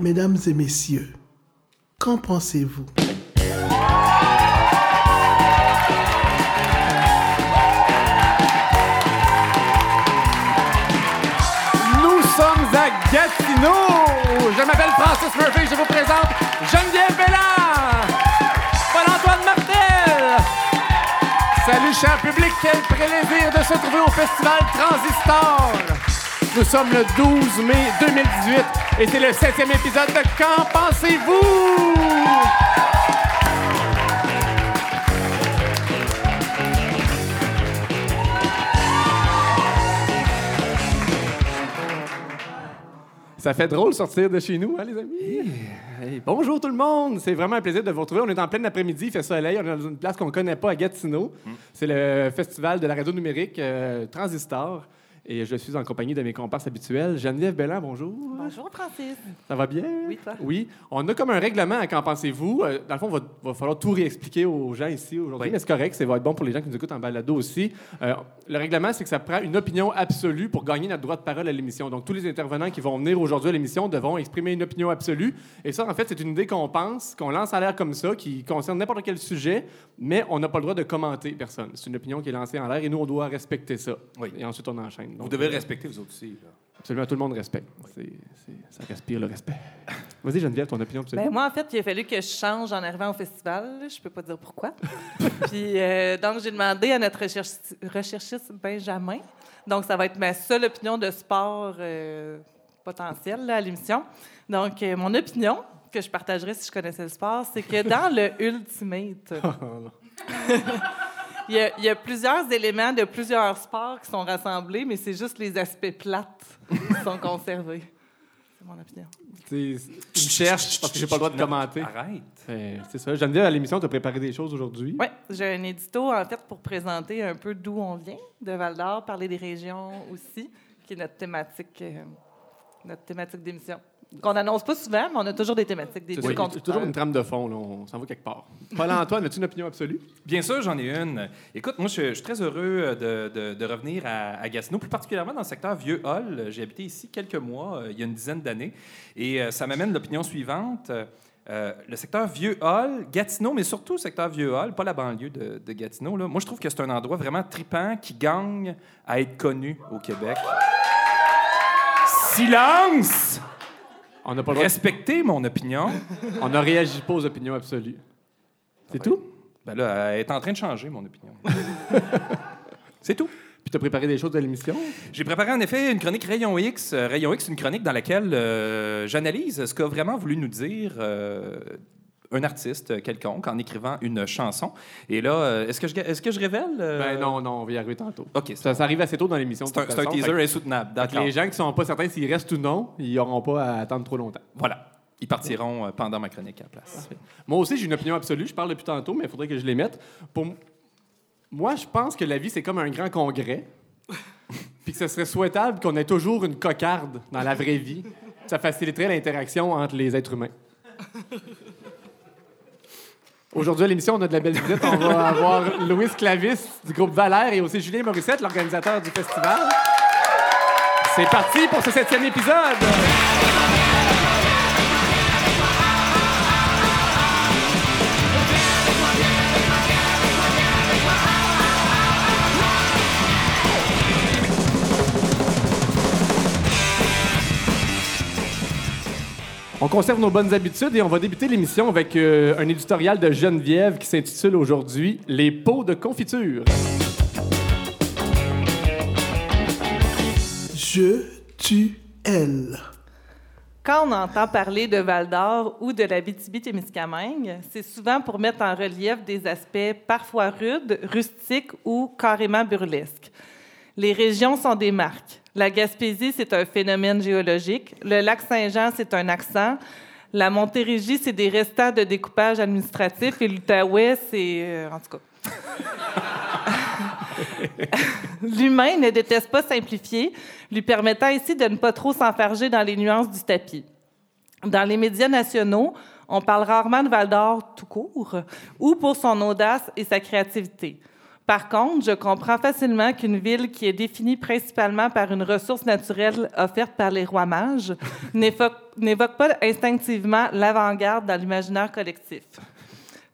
Mesdames et messieurs, qu'en pensez-vous? Nous sommes à Gatineau. Je m'appelle Francis Murphy. Je vous présente Geneviève Bellard, Paul-Antoine Martel. Salut, cher public. Quel plaisir de se trouver au Festival Transistor. Nous sommes le 12 mai 2018 et c'est le septième épisode de Qu'en pensez-vous? Ça fait drôle sortir de chez nous, hein, les amis? Hey, bonjour tout le monde! C'est vraiment un plaisir de vous retrouver. On est en plein après-midi, il fait soleil. On est dans une place qu'on ne connaît pas à Gatineau. C'est le festival de la radio numérique euh, Transistor. Et je suis en compagnie de mes comparses habituels. Geneviève Belland, bonjour. Bonjour, Francis. Ça va bien? Oui, toi? Oui. On a comme un règlement à Qu'en pensez-vous? Euh, Dans le fond, il va, va falloir tout réexpliquer aux gens ici aujourd'hui, Oui. mais c'est correct, ça va être bon pour les gens qui nous écoutent en balado aussi. Euh, le règlement, c'est que ça prend une opinion absolue pour gagner notre droit de parole à l'émission. Donc, tous les intervenants qui vont venir aujourd'hui à l'émission devront exprimer une opinion absolue. Et ça, en fait, c'est une idée qu'on pense, qu'on lance à l'air comme ça, qui concerne n'importe quel sujet, mais on n'a pas le droit de commenter personne. C'est une opinion qui est lancée en l'air et nous, on doit respecter ça. Oui. Et ensuite, on enchaîne. Vous devez euh, le respecter, vous autres aussi. là. Absolument, tout le monde respecte. C'est- c'est- ça respire le respect. Vas-y, Geneviève, ton opinion. Ben, moi, en fait, il a fallu que je change en arrivant au festival. Je peux pas dire pourquoi. Puis, euh, donc, j'ai demandé à notre recherchi- recherchiste Benjamin. Donc, ça va être ma seule opinion de sport euh, potentielle là, à l'émission. Donc, euh, mon opinion, que je partagerais si je connaissais le sport, c'est que dans le Ultimate, il y, a, il y a plusieurs éléments de plusieurs sports qui sont rassemblés, mais c'est juste les aspects plates qui sont conservés. C'est mon opinion. Tu me cherches parce que j'ai pas le droit de commenter. Arrête. Euh, C'est ça. Geneviève, à l'émission, tu as préparé des choses aujourd'hui. Oui, j'ai un édito, en fait, pour présenter un peu d'où on vient, de Val-d'Or, parler des régions aussi, qui est notre thématique, euh, notre thématique d'émission. Qu'on n'annonce pas souvent, mais on a toujours des thématiques, des C'est a conducteurs. toujours une trame de fond. là. On s'en va quelque part. Paul-Antoine, as-tu une opinion absolue? Bien sûr, j'en ai une. Écoute, moi, je, je suis très heureux de, de- de revenir à, à Gatineau, plus particulièrement dans le secteur Vieux-Hall. J'ai habité ici quelques mois, euh, il y a une dizaine d'années, et euh, ça m'amène l'opinion suivante. Euh, le secteur Vieux-Hall, Gatineau, mais surtout le secteur Vieux-Hall, pas la banlieue de, de Gatineau. Là. Moi, je trouve que c'est un endroit vraiment tripant qui gagne à être connu au Québec. Silence! On n'a pas le droit. de- Respectez mon opinion. On ne réagit pas aux opinions absolues. C'est tout? Ben là, elle est en train de changer, mon opinion. C'est tout. Puis tu as préparé des choses à l'émission? J'ai préparé en effet une chronique Rayon X. Euh, Rayon X, une chronique dans laquelle euh, j'analyse ce qu'a vraiment voulu nous dire euh, un artiste quelconque en écrivant une chanson. Et là, euh, est-ce que, je, est-ce que je révèle? euh, Ben non, non, on va y arriver tantôt. OK, Ça, ça arrive assez tôt dans l'émission. c'est un, un teaser insoutenable. D'accord. Les gens qui ne sont pas certains s'ils restent ou non, ils n'auront pas à attendre trop longtemps. Voilà. Ils partiront euh, pendant ma chronique à la place. Moi aussi, j'ai une opinion absolue. Je parle depuis tantôt, mais il faudrait que je les mette. Pour moi, je pense que la vie, c'est comme un grand congrès. Puis que ce serait souhaitable qu'on ait toujours une cocarde dans la vraie vie. Ça faciliterait l'interaction entre les êtres humains. Aujourd'hui, à l'émission, on a de la belle visite. On va avoir Louis Clavis du groupe Valère et aussi Julien Morissette, l'organisateur du festival. C'est parti pour ce septième épisode! On conserve nos bonnes habitudes et on va débuter l'émission avec euh, un éditorial de Geneviève qui s'intitule aujourd'hui Les pots de confiture. Je, tu, elle. Quand on entend parler de Val-d'Or ou de la BTB-Témiscamingue, c'est souvent pour mettre en relief des aspects parfois rudes, rustiques ou carrément burlesques. Les régions sont des marques. La Gaspésie, c'est un phénomène géologique. Le lac Saint-Jean, c'est un accent. La Montérégie, c'est des restants de découpage administratif. Et l'Outaouais, c'est... euh, en tout cas... L'humain ne déteste pas simplifier, lui permettant ici de ne pas trop s'enfarger dans les nuances du tapis. Dans les médias nationaux, on parle rarement de Val d'Or tout court ou pour son audace et sa créativité. Par contre, je comprends facilement qu'une ville qui est définie principalement par une ressource naturelle offerte par les rois mages n'évoque pas instinctivement l'avant-garde dans l'imaginaire collectif.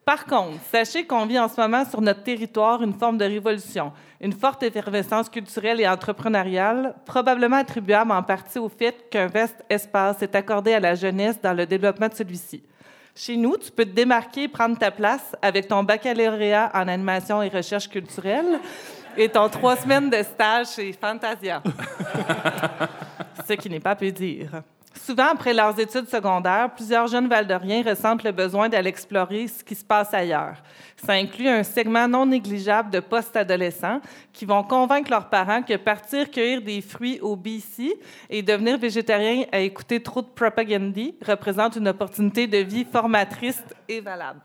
Par contre, sachez qu'on vit en ce moment sur notre territoire une forme de révolution, une forte effervescence culturelle et entrepreneuriale, probablement attribuable en partie au fait qu'un vaste espace est accordé à la jeunesse dans le développement de celui-ci. Chez nous, tu peux te démarquer et prendre ta place avec ton baccalauréat en animation et recherche culturelle et ton trois semaines de stage chez Fantasia. Ce qui n'est pas peu dire. Souvent, après leurs études secondaires, plusieurs jeunes Valdoriens ressentent le besoin d'aller explorer ce qui se passe ailleurs. Ça inclut un segment non négligeable de post-adolescents qui vont convaincre leurs parents que partir cueillir des fruits au BC et devenir végétarien à écouter trop de propagande représente une opportunité de vie formatrice et valable.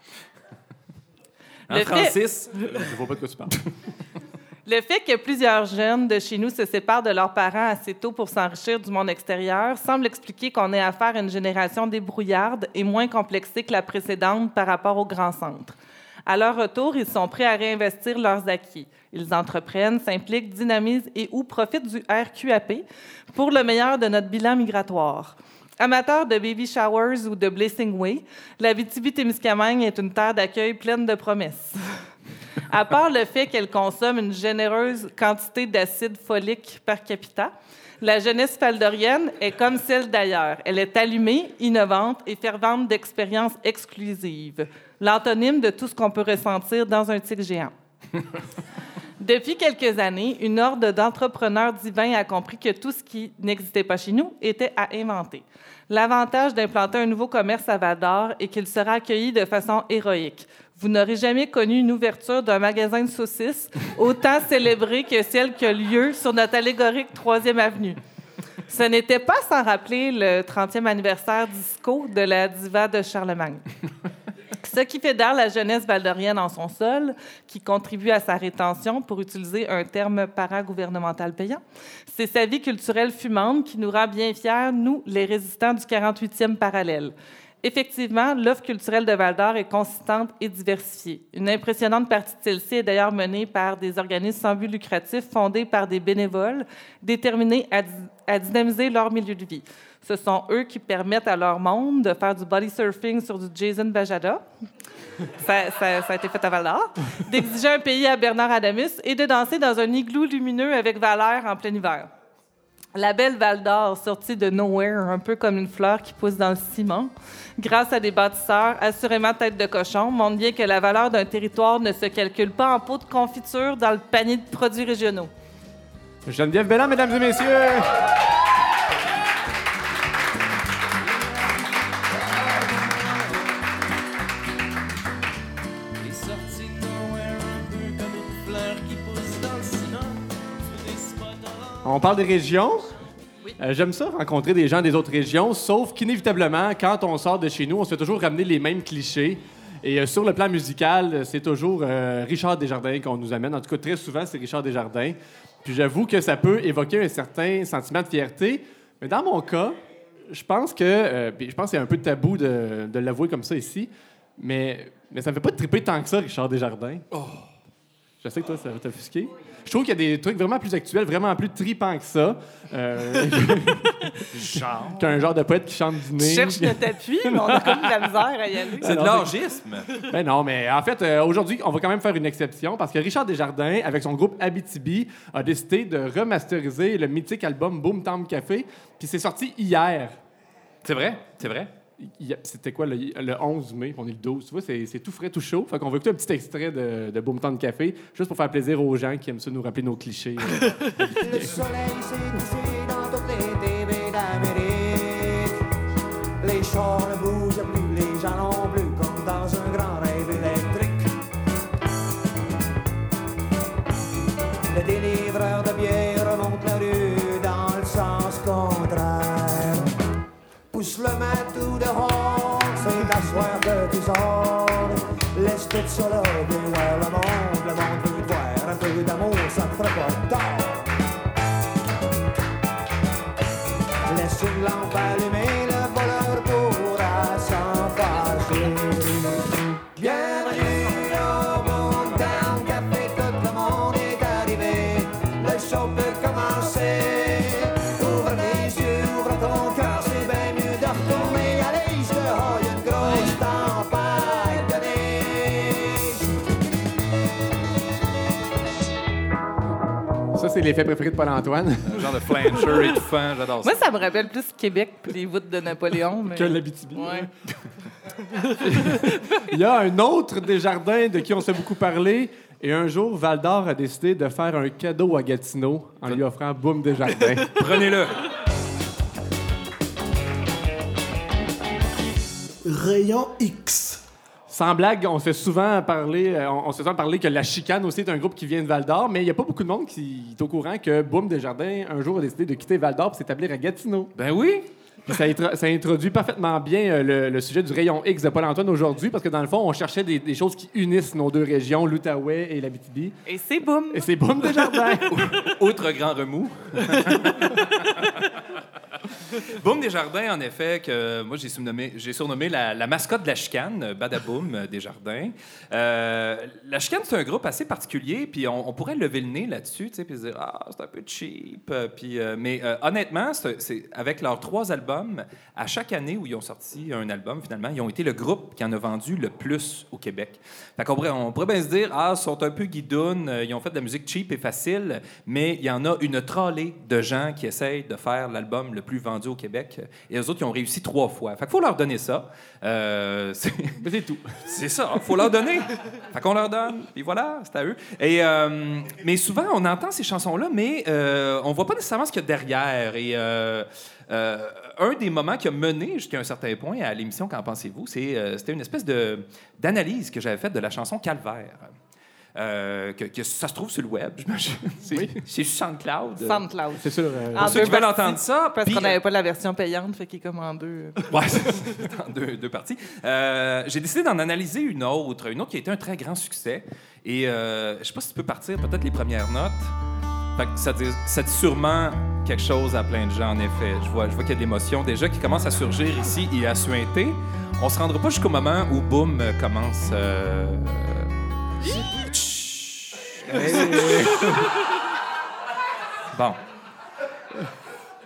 En Francis, je ne vois pas de quoi tu parles. Le fait que plusieurs jeunes de chez nous se séparent de leurs parents assez tôt pour s'enrichir du monde extérieur semble expliquer qu'on ait affaire à une génération débrouillarde et moins complexée que la précédente par rapport aux grands centres. À leur retour, ils sont prêts à réinvestir leurs acquis. Ils entreprennent, s'impliquent, dynamisent et ou profitent du RQAP pour le meilleur de notre bilan migratoire. Amateurs de baby showers ou de blessing way, la Témiscamingue est une terre d'accueil pleine de promesses. À part le fait qu'elle consomme une généreuse quantité d'acide folique par capita, la jeunesse faldorienne est comme celle d'ailleurs. Elle est allumée, innovante et fervente d'expériences exclusives. L'antonyme de tout ce qu'on peut ressentir dans un tigre géant. Depuis quelques années, une horde d'entrepreneurs divins a compris que tout ce qui n'existait pas chez nous était à inventer. L'avantage d'implanter un nouveau commerce à Val d'Or est qu'il sera accueilli de façon héroïque. Vous n'aurez jamais connu une ouverture d'un magasin de saucisses autant célébrée que celle qui a lieu sur notre allégorique 3e Avenue. Ce n'était pas sans rappeler le 30e anniversaire disco de la diva de Charlemagne. Ce qui fédère la jeunesse valdorienne en son sol, qui contribue à sa rétention, pour utiliser un terme paragouvernemental payant, c'est sa vie culturelle fumante qui nous rend bien fiers, nous, les résistants du 48e parallèle. Effectivement, l'offre culturelle de Val-d'Or est consistante et diversifiée. Une impressionnante partie de celle-ci est d'ailleurs menée par des organismes sans but lucratif fondés par des bénévoles déterminés à, dynamiser leur milieu de vie. Ce sont eux qui permettent à leur monde de faire du body surfing sur du Jason Bajada. Ça, a été fait à Val d'exiger un pays à Bernard Adamus et de danser dans un igloo lumineux avec Valère en plein hiver. La belle Val d'Or, sortie de nowhere, un peu comme une fleur qui pousse dans le ciment, grâce à des bâtisseurs assurément tête de cochon, montre bien que la valeur d'un territoire ne se calcule pas en pot de confiture dans le panier de produits régionaux. Geneviève Belland, mesdames et messieurs! On parle des régions. Euh, j'aime ça, rencontrer des gens des autres régions, sauf qu'inévitablement, quand on sort de chez nous, on se fait toujours ramener les mêmes clichés. Et euh, sur le plan musical, c'est toujours euh, Richard Desjardins qu'on nous amène. En tout cas, très souvent, c'est Richard Desjardins. Puis j'avoue que ça peut évoquer un certain sentiment de fierté. Mais dans mon cas, je pense que. je pense qu'il y a un peu de tabou de, de l'avouer comme ça ici. Mais, mais ça me fait pas triper tant que ça, Richard Desjardins. Oh. Je sais que toi, ça va t'offusquer. Je trouve qu'il y a des trucs vraiment plus actuels, vraiment plus tripants que ça. Euh, Qu'un genre de poète qui chante du nez. Tu cherches notre appui, mais on a comme de la misère à y aller. C'est de l'orgisme. Ben non, mais en fait, euh, aujourd'hui, on va quand même faire une exception parce que Richard Desjardins, avec son groupe Abitibi, a décidé de remasteriser le mythique album Boom Town Café. Puis c'est sorti hier. C'est vrai, c'est vrai? C'était quoi, le, 11 mai, on est le 12, tu vois, c'est tout frais, tout chaud. Fait qu'on va écouter un petit extrait de, de Boom de Café, juste pour faire plaisir aux gens qui aiment ça nous rappeler nos clichés. le soleil s'est couché dans toutes les TV solo. C'est l'effet préféré de Paul-Antoine. Un genre de flancher étouffant, j'adore ça. Moi, ça me rappelle plus Québec puis les voûtes de Napoléon. Mais... que l'Abitibi. Ouais. Il y a un autre Desjardins de qui on s'est beaucoup parlé. Et un jour, Val d'Or a décidé de faire un cadeau à Gatineau en lui offrant Boom Desjardins. Prenez-le. Rayon X. Sans blague, on s'est souvent parlé, euh, on, s'est souvent parlé que la chicane aussi est un groupe qui vient de Val d'Or, mais il n'y a pas beaucoup de monde qui est au courant que Boom Desjardins un jour a décidé de quitter Val d'Or pour s'établir à Gatineau. Ben oui. Puis ça, intro- ça introduit parfaitement bien euh, le, le sujet du rayon X de Paul-Antoine aujourd'hui, parce que dans le fond, on cherchait des, des choses qui unissent nos deux régions, l'Outaouais et l'Abitibi. Et c'est boum. Et c'est Boom Desjardins. Autre grand remous. Boom Desjardins, en effet, que moi j'ai surnommé, j'ai surnommé la, la mascotte de la chicane, euh, Badaboum euh, Desjardins. Euh, la chicane, c'est un groupe assez particulier, puis on, on pourrait lever le nez là-dessus, tu sais, puis se dire ah c'est un peu cheap, euh, puis euh, mais euh, honnêtement, c'est, c'est- avec leurs trois albums, à chaque année où ils ont sorti un album, finalement, ils ont été le groupe qui en a vendu le plus au Québec. Fait qu'on pourrait, on pourrait bien se dire ah ils sont un peu guidounes, euh, ils ont fait de la musique cheap et facile, mais il y en a une trollée de gens qui essayent de faire l'album le plus vendu au Québec. Et eux autres, ils ont réussi trois fois. Fait qu'il faut leur donner ça. Euh, c'est tout. c'est ça, faut leur donner. Fait qu'on leur donne, puis voilà, c'est à eux. Et, euh, mais souvent, on entend ces chansons-là, mais euh, on voit pas nécessairement ce qu'il y a derrière. Et euh, un des moments qui a mené jusqu'à un certain point à l'émission Qu'en pensez-vous, c'est, euh, c'était une espèce de, d'analyse que j'avais faite de la chanson Calvaire. Euh, que, que ça se trouve sur le web, j'imagine. C'est, c'est SoundCloud. SoundCloud. C'est sûr. euh, En Pour ceux qui veulent entendre ça, Parce qu'on n'avait pas la version payante, fait qu'il est comme en deux. Ouais, c'est en deux, deux parties. Euh, j'ai décidé d'en analyser une autre, une autre qui a été un très grand succès. Et euh, je sais pas si tu peux partir peut-être les premières notes. Fait que ça, dit, ça dit sûrement quelque chose à plein de gens, en effet. Je vois, je vois qu'il y a de l'émotion déjà qui commence à surgir ici et à suinter. On se rendra pas jusqu'au moment où Boom euh, commence. euh, Bon.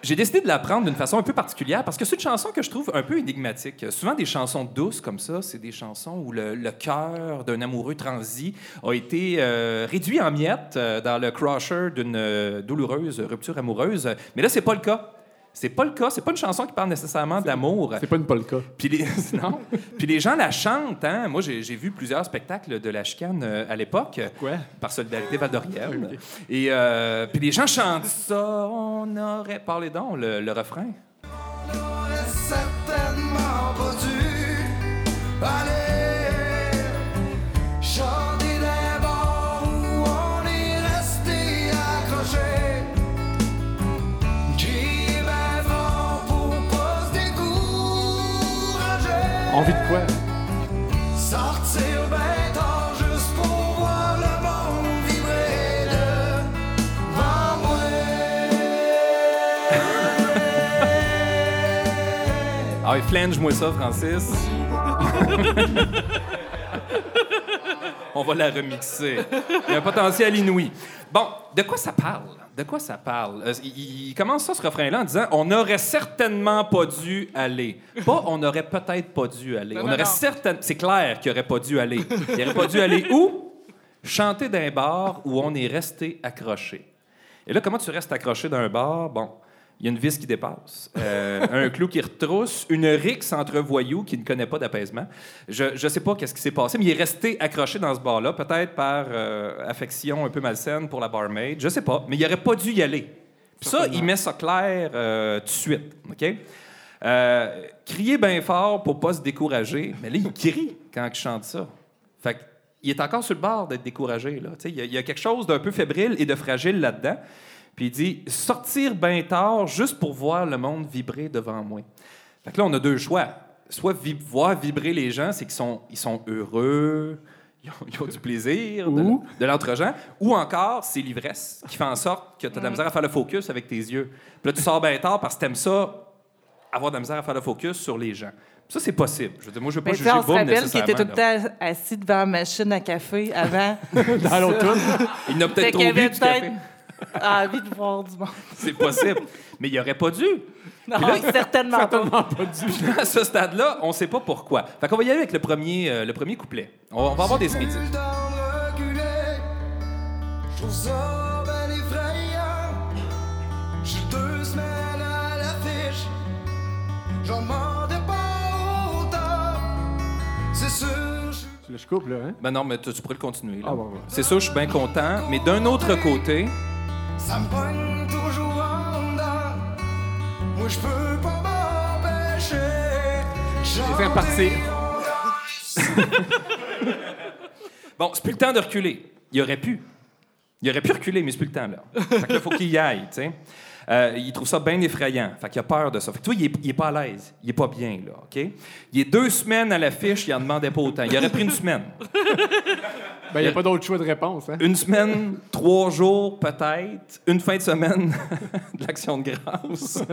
J'ai décidé de la prendre d'une façon un peu particulière parce que c'est une chanson que je trouve un peu énigmatique. Souvent, des chansons douces comme ça, c'est des chansons où le, cœur d'un amoureux transi a été euh, réduit en miettes euh, dans le crusher d'une euh, douloureuse rupture amoureuse. Mais là, c'est pas le cas. C'est pas le cas. C'est pas une chanson qui parle nécessairement d'amour. C'est pas une polka. Puis les, non. Puis les gens la chantent. Hein? Moi, j'ai vu plusieurs spectacles de la chicane euh, à l'époque. Quoi? Par Solidarité Val-d'Oriel. Et euh, puis les gens chantent ça. On aurait... Parlez donc, le, le refrain. aurait certainement pas dû aller vit de quoi? Sortir ben tard juste pour voir le monde vibrer devant moi. Ah, oui, flange-moi ça, Francis. On va la remixer. Il y a un potentiel inouï. Bon, de quoi ça parle? De quoi ça parle? Euh, il, il commence ça, ce refrain-là, en disant On n'aurait certainement pas dû aller. Pas on n'aurait peut-être pas dû aller. Non, on non, aurait certain... C'est clair qu'il n'aurait pas dû aller. Il n'aurait pas dû aller où? Chanter d'un bar où on est resté accroché. Et là, comment tu restes accroché d'un bar? Bon, il y a une vis qui dépasse, euh, un clou qui retrousse, une rixe entre voyous qui ne connaît pas d'apaisement. Je ne sais pas qu'est-ce qui s'est passé, mais il est resté accroché dans ce bar-là, peut-être par euh, affection un peu malsaine pour la barmaid. Je sais pas, mais il n'aurait pas dû y aller. Puis ça, il met ça clair euh, tout de suite. OK? Crier bien fort pour pas se décourager. Mais là, il crie quand il chante ça. Fait est encore sur le bord d'être découragé. Il y, y a quelque chose d'un peu fébrile et de fragile là-dedans. Puis il dit sortir bien tard juste pour voir le monde vibrer devant moi. Fait que là, on a deux choix. Soit voir vibrer les gens, c'est qu'ils sont, ils sont heureux, ils ont, ils ont du plaisir, de, Ou- de l'entre-gens, ou encore c'est l'ivresse qui fait en sorte que tu as de la misère à faire le focus avec tes yeux. Puis là, tu sors bien tard parce que tu aimes ça, avoir de la misère à faire le focus sur les gens. Ça, c'est possible. Je veux dire, moi, je veux pas tu juger on se rappelle qu'il était tout le temps assis devant la machine à café avant. Dans l'automne. Il n'a peut-être trop bu du café a ah, envie de du monde. C'est possible. Mais il aurait pas dû. Non, là, certainement, certainement, pas. dû. à ce stade-là, on sait pas pourquoi. Fait qu'on va y aller avec le premier, euh, le premier couplet. On, va avoir des smidites. Je coupe, là, hein? Ben non, mais tu, pourrais le continuer. Ah, C'est sûr, je suis bien content, mais d'un autre côté, ça me pogne toujours en dedans. Moi, je peux pas m'empêcher. Et c'est reparti. bon, c'est plus le temps de reculer. Il aurait pu. Il aurait pu reculer, mais c'est plus le temps, là. Fait que là, faut qu'il y aille, tu sais. Euh, il trouve ça bien effrayant. Fait qu'il a peur de ça. Fait que toi, il est, il est pas à l'aise. Il est pas bien, là, OK? Il est deux semaines à l'affiche, il en demandait pas autant. Il aurait pris une semaine. Ben, il n'y a pas d'autre choix de réponse, hein? Une semaine, trois jours peut-être, une fin de semaine de l'action de grâce.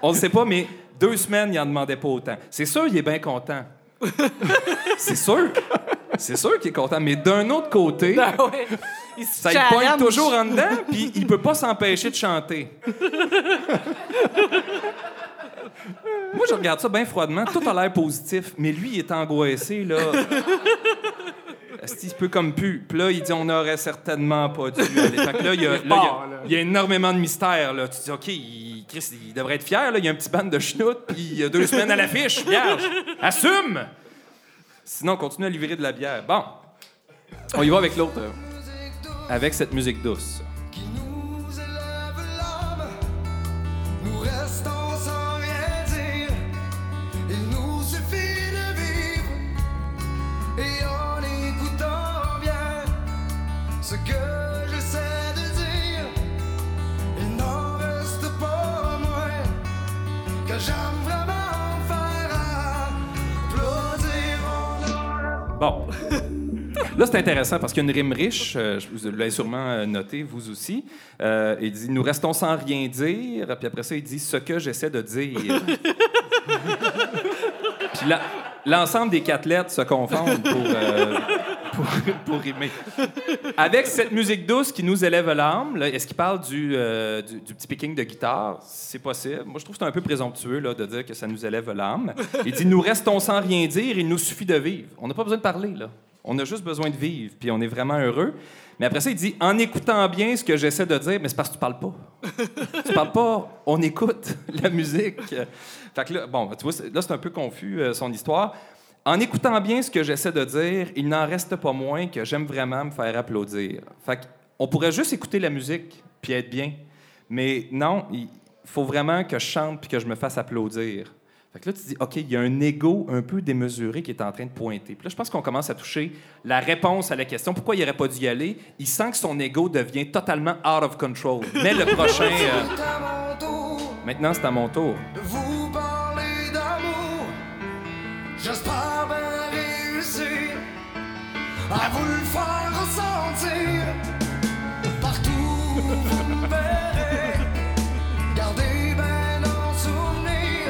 On ne sait pas, mais deux semaines, il n'en demandait pas autant. C'est sûr, il est bien content. C'est sûr. C'est sûr qu'il est content. Mais d'un autre côté, ouais. Il se ça il pointe challenge. toujours en dedans, puis il peut pas s'empêcher de chanter. Moi, je regarde ça bien froidement. Tout a l'air positif, mais lui, il est angoissé, là. Est-ce qu'il peut comme pu? Puis là, il dit on n'aurait certainement pas dû aller. Fait que là, il y a, là, il y a- fort, là. il y a énormément de mystère. Là. Tu dis, OK, il, Chris, il devrait être fier. Là. Il y a un petit band de schnout, puis il y a deux semaines à l'affiche. Vierge, assume! Sinon, on continue à livrer de la bière. Bon, on y va avec l'autre. euh, Avec cette musique douce. Bon. Là, c'est intéressant parce qu'il y a une rime riche, euh, vous l'avez sûrement euh, noté, vous aussi. Euh, il dit Nous restons sans rien dire. Puis après ça, il dit Ce que j'essaie de dire. Puis l'ensemble des quatre lettres se confondent pour, pour, pour rimer. Avec cette musique douce qui nous élève l'âme, est-ce qu'il parle du, euh, du, du petit picking de guitare? C'est possible. Moi, je trouve que c'est un peu présomptueux là, de dire que ça nous élève l'âme. Il dit Nous restons sans rien dire, il nous suffit de vivre. On n'a pas besoin de parler, là. On a juste besoin de vivre, puis on est vraiment heureux. Mais après ça, il dit En écoutant bien ce que j'essaie de dire, mais c'est parce que tu parles pas. tu parles pas, on écoute la musique. Fait que là, bon, tu vois, là, c'est un peu confus, euh, son histoire. En écoutant bien ce que j'essaie de dire, il n'en reste pas moins que j'aime vraiment me faire applaudir. Fait on pourrait juste écouter la musique puis être bien. Mais non, il faut vraiment que je chante puis que je me fasse applaudir. Fait que là, tu dis, OK, il y a un ego un peu démesuré qui est en train de pointer. Puis là, je pense qu'on commence à toucher la réponse à la question. Pourquoi il n'aurait pas dû y aller? Il sent que son ego devient totalement out of control. Mais le prochain... euh, maintenant, c'est à mon tour. vous parler d'amour. J'espère à vous le faire ressentir. Partout où vous me verrez, gardez bien en souvenir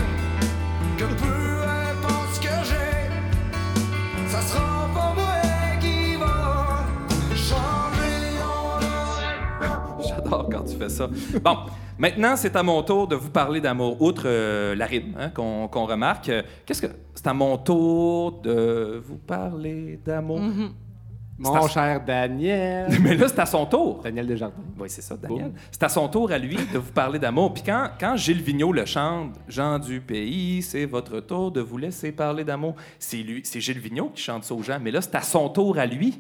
que peu importe ce que j'ai, ça sera pas moi qui va changer mon J'adore quand tu fais ça. Bon, maintenant, c'est à mon tour de vous parler d'amour. Outre euh, la rime hein, qu'on remarque, euh, qu'est-ce que c'est à mon tour de vous parler d'amour? Mon cher Daniel. Mais là, c'est à son tour. Daniel Desjardins. Oui, c'est ça, Daniel. C'est à son tour à lui de vous parler d'amour. Puis quand, quand Gilles Vigneault le chante, Jean du pays, c'est votre tour de vous laisser parler d'amour. C'est lui, c'est Gilles Vigneault qui chante ça aux gens. Mais là, c'est à son tour à lui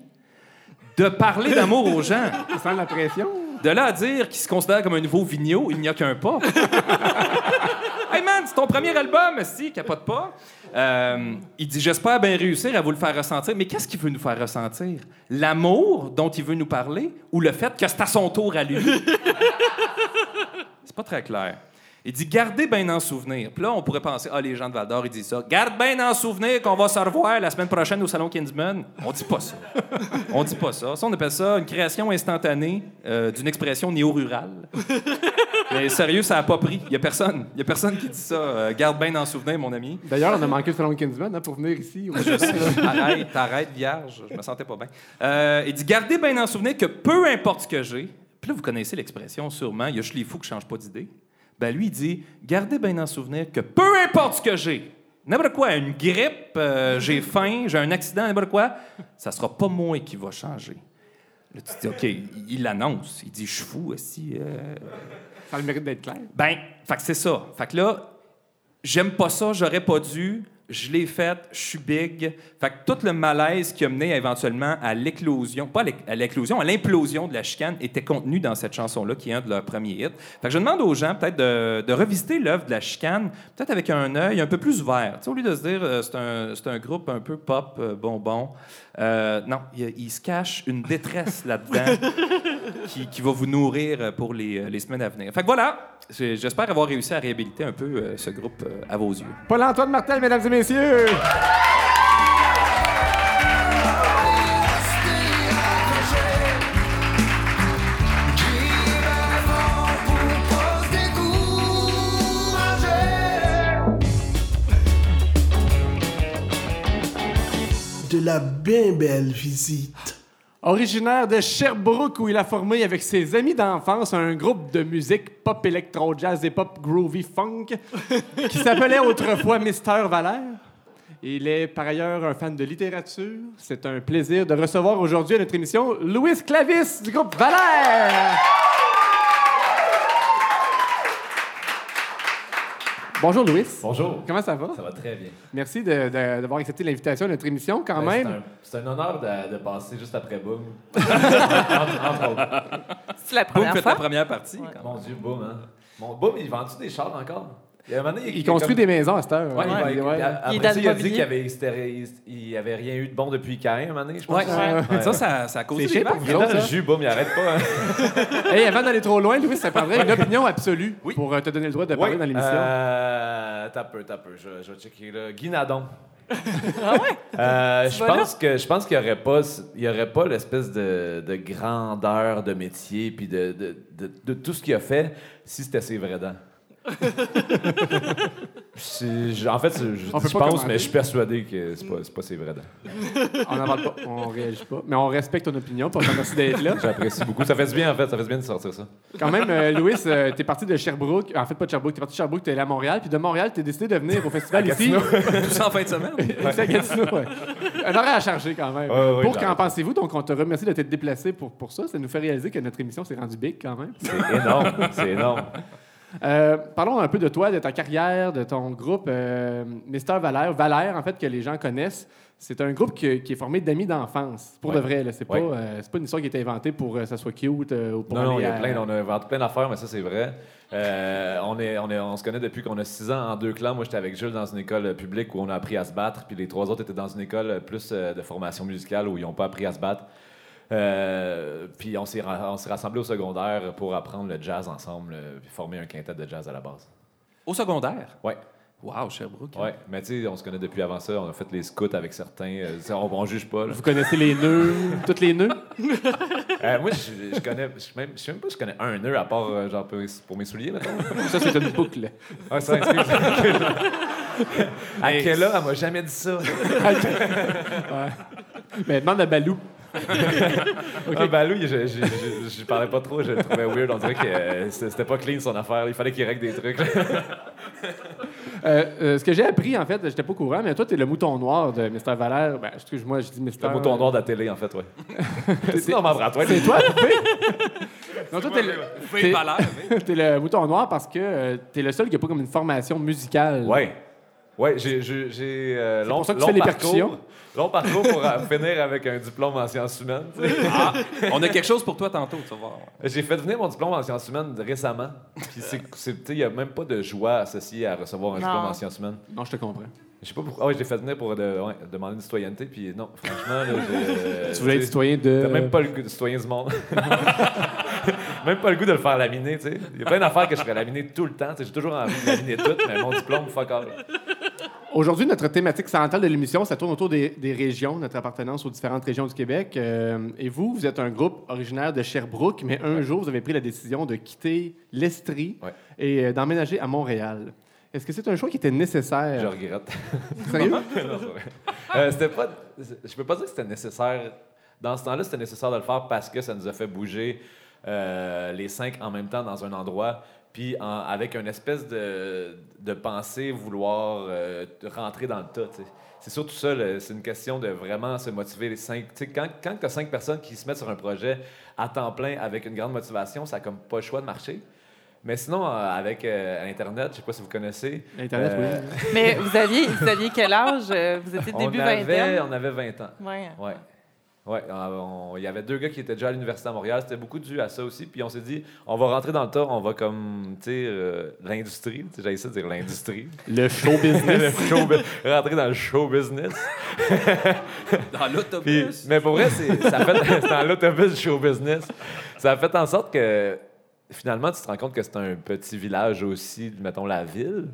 de parler d'amour aux gens. La pression? De là à dire qu'il se considère comme un nouveau Vigneault, il n'y a qu'un pas. c'est ton premier album, si, capote pas. Euh, il dit J'espère bien réussir à vous le faire ressentir. Mais qu'est-ce qu'il veut nous faire ressentir? L'amour dont il veut nous parler ou le fait que c'est à son tour à lui? C'est pas très clair. Il dit Gardez bien en souvenir. Puis là, on pourrait penser Ah, les gens de Val d'Or, ils disent ça. Garde bien en souvenir qu'on va se revoir la semaine prochaine au Salon Kinsman. On dit pas ça. On dit pas ça. Ça, on appelle ça une création instantanée euh, d'une expression néo-rurale. Mais sérieux, ça a pas pris. Il y a personne. Il a personne qui dit ça. Euh, garde bien en souvenir, mon ami. D'ailleurs, on a manqué le salon Kinsman hein, pour venir ici. arrête, arrête, vierge. Je me sentais pas bien. Euh, il dit Gardez bien en souvenir que peu importe ce que j'ai. Puis là, vous connaissez l'expression sûrement il y a les fous qui changent pas d'idée. Ben lui, il dit Gardez bien en souvenir que peu importe ce que j'ai, n'importe quoi, une grippe, euh, j'ai faim, j'ai un accident, n'importe quoi, ça sera pas moi qui va changer. Là, tu te dis OK, il- il l'annonce. Il dit Je suis fou aussi. euh, Ça a le mérite d'être clair. ben, fait que c'est ça. Fait que là, j'aime pas ça, j'aurais pas dû, je l'ai fait, je suis big. Fait que tout le malaise qui a mené éventuellement à l'éclosion, pas à l'éc- à l'éclosion, à l'implosion de la chicane était contenu dans cette chanson-là, qui est un de leurs premiers hits. Fait que je demande aux gens peut-être de, de revisiter l'œuvre de la chicane, peut-être avec un œil un peu plus ouvert. Tu sais, au lieu de se dire euh, c'est un, groupe un peu pop, euh, bonbon, euh, non, il, il se cache une détresse là-dedans qui, qui va vous nourrir pour les, euh, les semaines à venir. Fait que voilà, j'espère avoir réussi à réhabiliter un peu euh, ce groupe euh, à vos yeux. Paul-Antoine Martel, mesdames et messieurs. De la bien belle visite. Originaire de Sherbrooke, où il a formé avec ses amis d'enfance un groupe de musique pop électro jazz et pop groovy funk qui s'appelait autrefois Mister Valère. Il est par ailleurs un fan de littérature. C'est un plaisir de recevoir aujourd'hui à notre émission Louis Clavis du groupe Valère. Bonjour Louis. Bonjour. Comment ça va? Ça va très bien. Merci d'avoir accepté l'invitation à notre émission quand Ben, même. c'est un- honneur de, de passer juste après Boom. entre. C'est la Boum, première faites la fois. première partie. Ouais. Mon Dieu, Boom, hein? Mon Boom, il vend-tu des chars encore? Il, moment donné, Il construit des maisons à cette heure. Ouais, il Ouais. il- Ouais. a- Après Il ça, il a dit qu'il avait, il- il avait rien eu de bon depuis Caïn, un moment donné, je pense. Ouais. Ouais. Ça, ça, ça a causé des vagues. Il est dans le jus, Boom, il arrête pas. hein. Hey, avant d'aller trop loin, Louis, ça prendrait une opinion absolue pour euh, te donner le droit de parler Ouais, dans l'émission. Euh, t'as peu, t'as peu. Je, je vais checker là. Guy Nadon. Ah ouais? Euh, je pense que je pense qu'il y aurait pas il y aurait pas l'espèce de, de grandeur de métier puis de, de, de, de tout ce qu'il a fait si c'était ses vraies dents. Je- en fait, je, pense, commenter. mais je suis persuadé que c'est pas, c'est pas ses dents. On n'en parle pas, on réagit pas. Mais on respecte ton opinion, te remercie d'être là. J'apprécie beaucoup. Ça fait du bien, en fait. Ça fait du bien de sortir ça. Quand même, euh, Louis, euh, t'es parti de Sherbrooke. En fait, pas de Sherbrooke, t'es parti de Sherbrooke, t'es allé à Montréal. Puis de Montréal, t'es décidé de venir au festival ici. Tout ça en fin de semaine? C'est à Gatineau, ouais. Un horaire à charger quand même. Ouais, ouais, pour qu'en pensez-vous? Donc, on te remercie de t'être déplacé pour, pour ça. Ça nous fait réaliser que notre émission s'est rendue big quand même. C'est énorme. C'est énorme. Euh, parlons un peu de toi, de ta carrière, de ton groupe euh, Mister Valère. Valère, en fait, que les gens connaissent. C'est un groupe qui, qui est formé d'amis d'enfance. Pour Ouais. de vrai. C'est Ouais. pas, euh, pas une histoire qui a été inventée pour que ça soit cute euh, ou pour Non, non, il y a plein, on a inventé plein d'affaires, mais ça, c'est vrai. Euh, on, est, on, est, on se connaît depuis qu'on a six ans en deux clans. Moi, j'étais avec Jules dans une école publique où on a appris à se battre, puis les trois autres étaient dans une école plus euh, de formation musicale où ils n'ont pas appris à se battre. Euh, puis on s'est, ra- on s'est rassemblés au secondaire pour apprendre le jazz ensemble, euh, puis former un quintet de jazz à la base. Au secondaire? Ouais. Wow, Sherbrooke. Ouais, mais tu sais, on se connaît depuis avant ça. On a fait les scouts avec certains. euh, on, on juge pas. là. Vous connaissez les nœuds, toutes les nœuds? Euh, moi, je, je connais. Je sais même, je sais même pas si je connais un nœud à part euh, genre pour, pour mes souliers. Ça, c'est une boucle. Ouais, ça, excuse. à quelle heure? Elle m'a jamais dit ça. Mais demande à Balou. Ah, Balou, je, je, je, je parlais pas trop, je le trouvais weird. On dirait que euh, c'était pas clean son affaire. Il fallait qu'il règle des trucs. Euh, euh, ce que j'ai appris, en fait, j'étais pas au courant, mais toi, t'es le mouton noir de Mister Valère. Ben, excuse-moi, je dis Mister. Le mouton noir de la télé, en fait, ouais. C'est non, mais toi. C'est toi? Non, toi, t'es le, t'es le mouton noir parce que euh, t'es le seul qui a pas comme une formation musicale. Ouais. Ouais, j'ai j'ai- j'ai, euh, long, pour ça que tu long fais les parcours, percussions? long parcours pour euh, finir avec un diplôme en sciences humaines. tu sais. On a quelque chose pour toi tantôt, tu vas voir. J'ai fait venir mon diplôme en sciences humaines récemment. Puis c'est, c'est- tu sais, il n'y a même pas de joie associée à recevoir un Non. diplôme en sciences humaines. Non, je te comprends. Je sais pas pourquoi. Ah ouais, je l'ai fait venir pour de- ouais, demander une citoyenneté. Puis non, franchement, là, j'ai- Tu voulais être citoyen de. T'as même pas le goût de citoyen du monde. même pas le goût de le faire laminer, tu sais. Il y a plein d'affaires que je ferais laminer tout le temps. tu sais. J'ai toujours envie de laminer tout, mais mon diplôme, fuck all. Aujourd'hui, notre thématique centrale de l'émission, ça tourne autour des, des régions, notre appartenance aux différentes régions du Québec. Euh, et vous, vous êtes un groupe originaire de Sherbrooke, mais un jour, vous avez pris la décision de quitter l'Estrie Ouais. et euh, d'emménager à Montréal. Est-ce que c'est un choix qui était Je nécessaire? regrette. Sérieux? Euh, c'était pas. Je peux pas dire que c'était nécessaire. Dans ce temps-là, c'était nécessaire de le faire parce que ça nous a fait bouger euh, les cinq en même temps dans un endroit, puis en- avec une espèce de, de pensée vouloir euh, rentrer dans le tas. C'est surtout ça, là, c'est une question de vraiment se motiver les cinq. Tu sais, quand quand tu as cinq personnes qui se mettent sur un projet à temps plein avec une grande motivation, ça n'a comme pas le choix de marcher. Mais sinon, euh, avec euh, Internet, je sais pas si vous connaissez. Internet, euh, oui. Mais vous aviez, vous aviez quel âge? Vous étiez On début avait, vingtaine? on avait 20 ans. Ouais. Ouais. Ouais, euh, il y avait deux gars qui étaient déjà à l'Université à Montréal. C'était beaucoup dû à ça aussi. Puis on s'est dit, on va rentrer dans le tas, on va comme, tu sais, euh, l'industrie. J'ai essayé de dire l'industrie. Le show Le business. show bu- rentrer dans le show business. Dans Puis- l'autobus. mais pour vrai, c'est, ça fait, c'est dans l'autobus du show business. Ça a fait en sorte que finalement, tu te rends compte que c'est un petit village aussi, mettons la ville.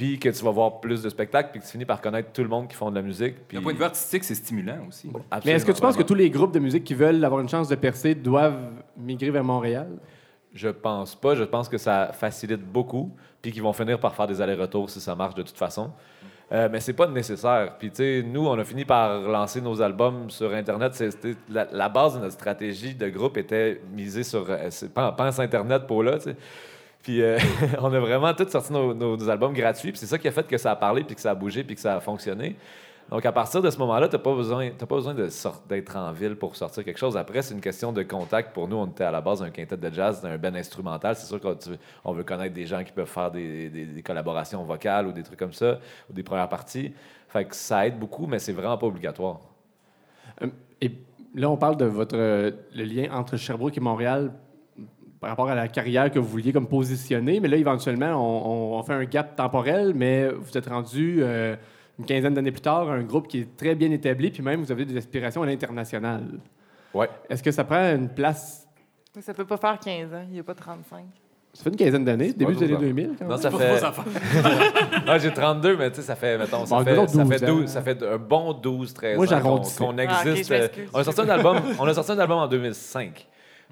Puis que tu vas voir plus de spectacles, puis que tu finis par connaître tout le monde qui font de la musique. Puis D'un point de vue artistique, c'est stimulant aussi. Mais est-ce que tu penses que tous les groupes de musique qui veulent avoir une chance de percer doivent migrer vers Montréal? Je pense pas. Je pense que ça facilite beaucoup, puis qu'ils vont finir par faire des allers-retours si ça marche de toute façon. Euh, mais c'est pas nécessaire. Puis, tu sais, nous, on a fini par lancer nos albums sur Internet. C'était la, la base de notre stratégie de groupe était misée sur. euh, Pense Internet pour là, tu sais. Puis, euh, on a vraiment tous sorti nos, albums gratuits. Puis, c'est ça qui a fait que ça a parlé, puis que ça a bougé, puis que ça a fonctionné. Donc, à partir de ce moment-là, tu n'as pas besoin, besoin d'être en ville pour sortir quelque chose. Après, c'est une question de contact. Pour nous, on était à la base d'un quintet de jazz, d'un ben instrumental. C'est sûr qu'on veut connaître des gens qui peuvent faire des, collaborations vocales ou des trucs comme ça, ou des premières parties. Fait ça aide beaucoup, mais c'est vraiment pas obligatoire. Euh, Et là, on parle de votre euh, le lien entre Sherbrooke et Montréal par rapport à la carrière que vous vouliez comme positionner. Mais là, éventuellement, on, on- on fait un gap temporel, mais vous êtes rendu euh, une quinzaine d'années plus tard un groupe qui est très bien établi, puis même vous avez des aspirations à l'international. Ouais. Est-ce que ça prend une place... Mais Ça peut pas faire 15 ans, il n'y a pas 35. Ça fait une quinzaine d'années, début des années ça. 2000, quand Non, même? ça fait. ah, j'ai 32, mais tu sais, ça fait, mettons, ça, Bon, fait, disons ça, 12 fait 12 ans. ça fait un bon 12, 13 Moi, ans qu'on, Ah, existe. on, a sorti un album, on a sorti un album en 2005.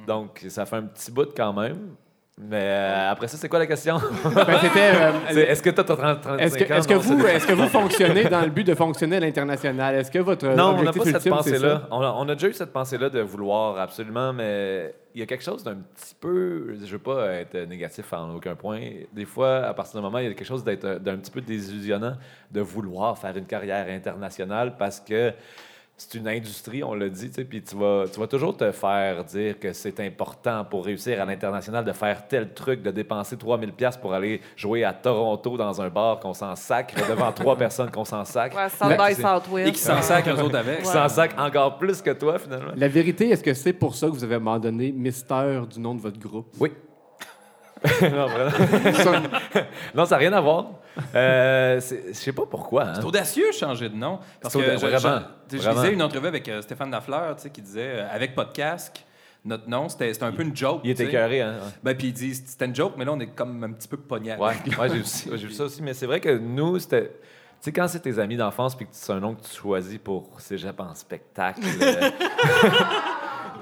Donc, ça fait un petit bout quand même. Mais euh, après ça, c'est quoi la question? Ben, euh, est-ce que tu as 30, 35 Est-ce que, ans? est-ce que vous, est-ce que vous fonctionnez dans le but de fonctionner à l'international? Est-ce que votre Non, on n'a pas cette pensée-là. On a, on a déjà eu cette pensée-là de vouloir absolument, mais il y a quelque chose d'un petit peu. Je veux pas être négatif en aucun point. Des fois, à partir d'un moment, il y a quelque chose d'être d'un petit peu désillusionnant de vouloir faire une carrière internationale parce que c'est une industrie, on l'a dit, tu sais, puis tu vas, tu vas toujours te faire dire que c'est important pour réussir à l'international de faire tel truc, de dépenser 3000 pièces pour aller jouer à Toronto dans un bar qu'on s'en sacre devant trois personnes qu'on s'en sacre. Ouais, Et qui s'en sacrent eux autres avec. qui s'en sacrent encore plus que toi, finalement. La vérité, est-ce que c'est pour ça que vous avez abandonné Mystère du nom de votre groupe? Oui. non, vraiment. non, ça n'a rien à voir. Euh, c'est- je sais pas pourquoi. hein. C'est audacieux de changer de nom. Parce que je, vraiment, je- je vraiment. lisais une entrevue avec euh, Stéphane Lafleur tu sais, qui disait euh, avec podcast, notre nom, c'était un peu une joke. Il était écœuré, hein. Ben, puis il dit c'était une joke, mais là, on est comme un petit peu pogné. Ouais, ouais j'ai vu, j'ai vu ça aussi. Mais c'est vrai que nous, c'était. Tu sais, quand c'est tes amis d'enfance puis que c'est un nom que tu choisis pour cégep en spectacle. euh,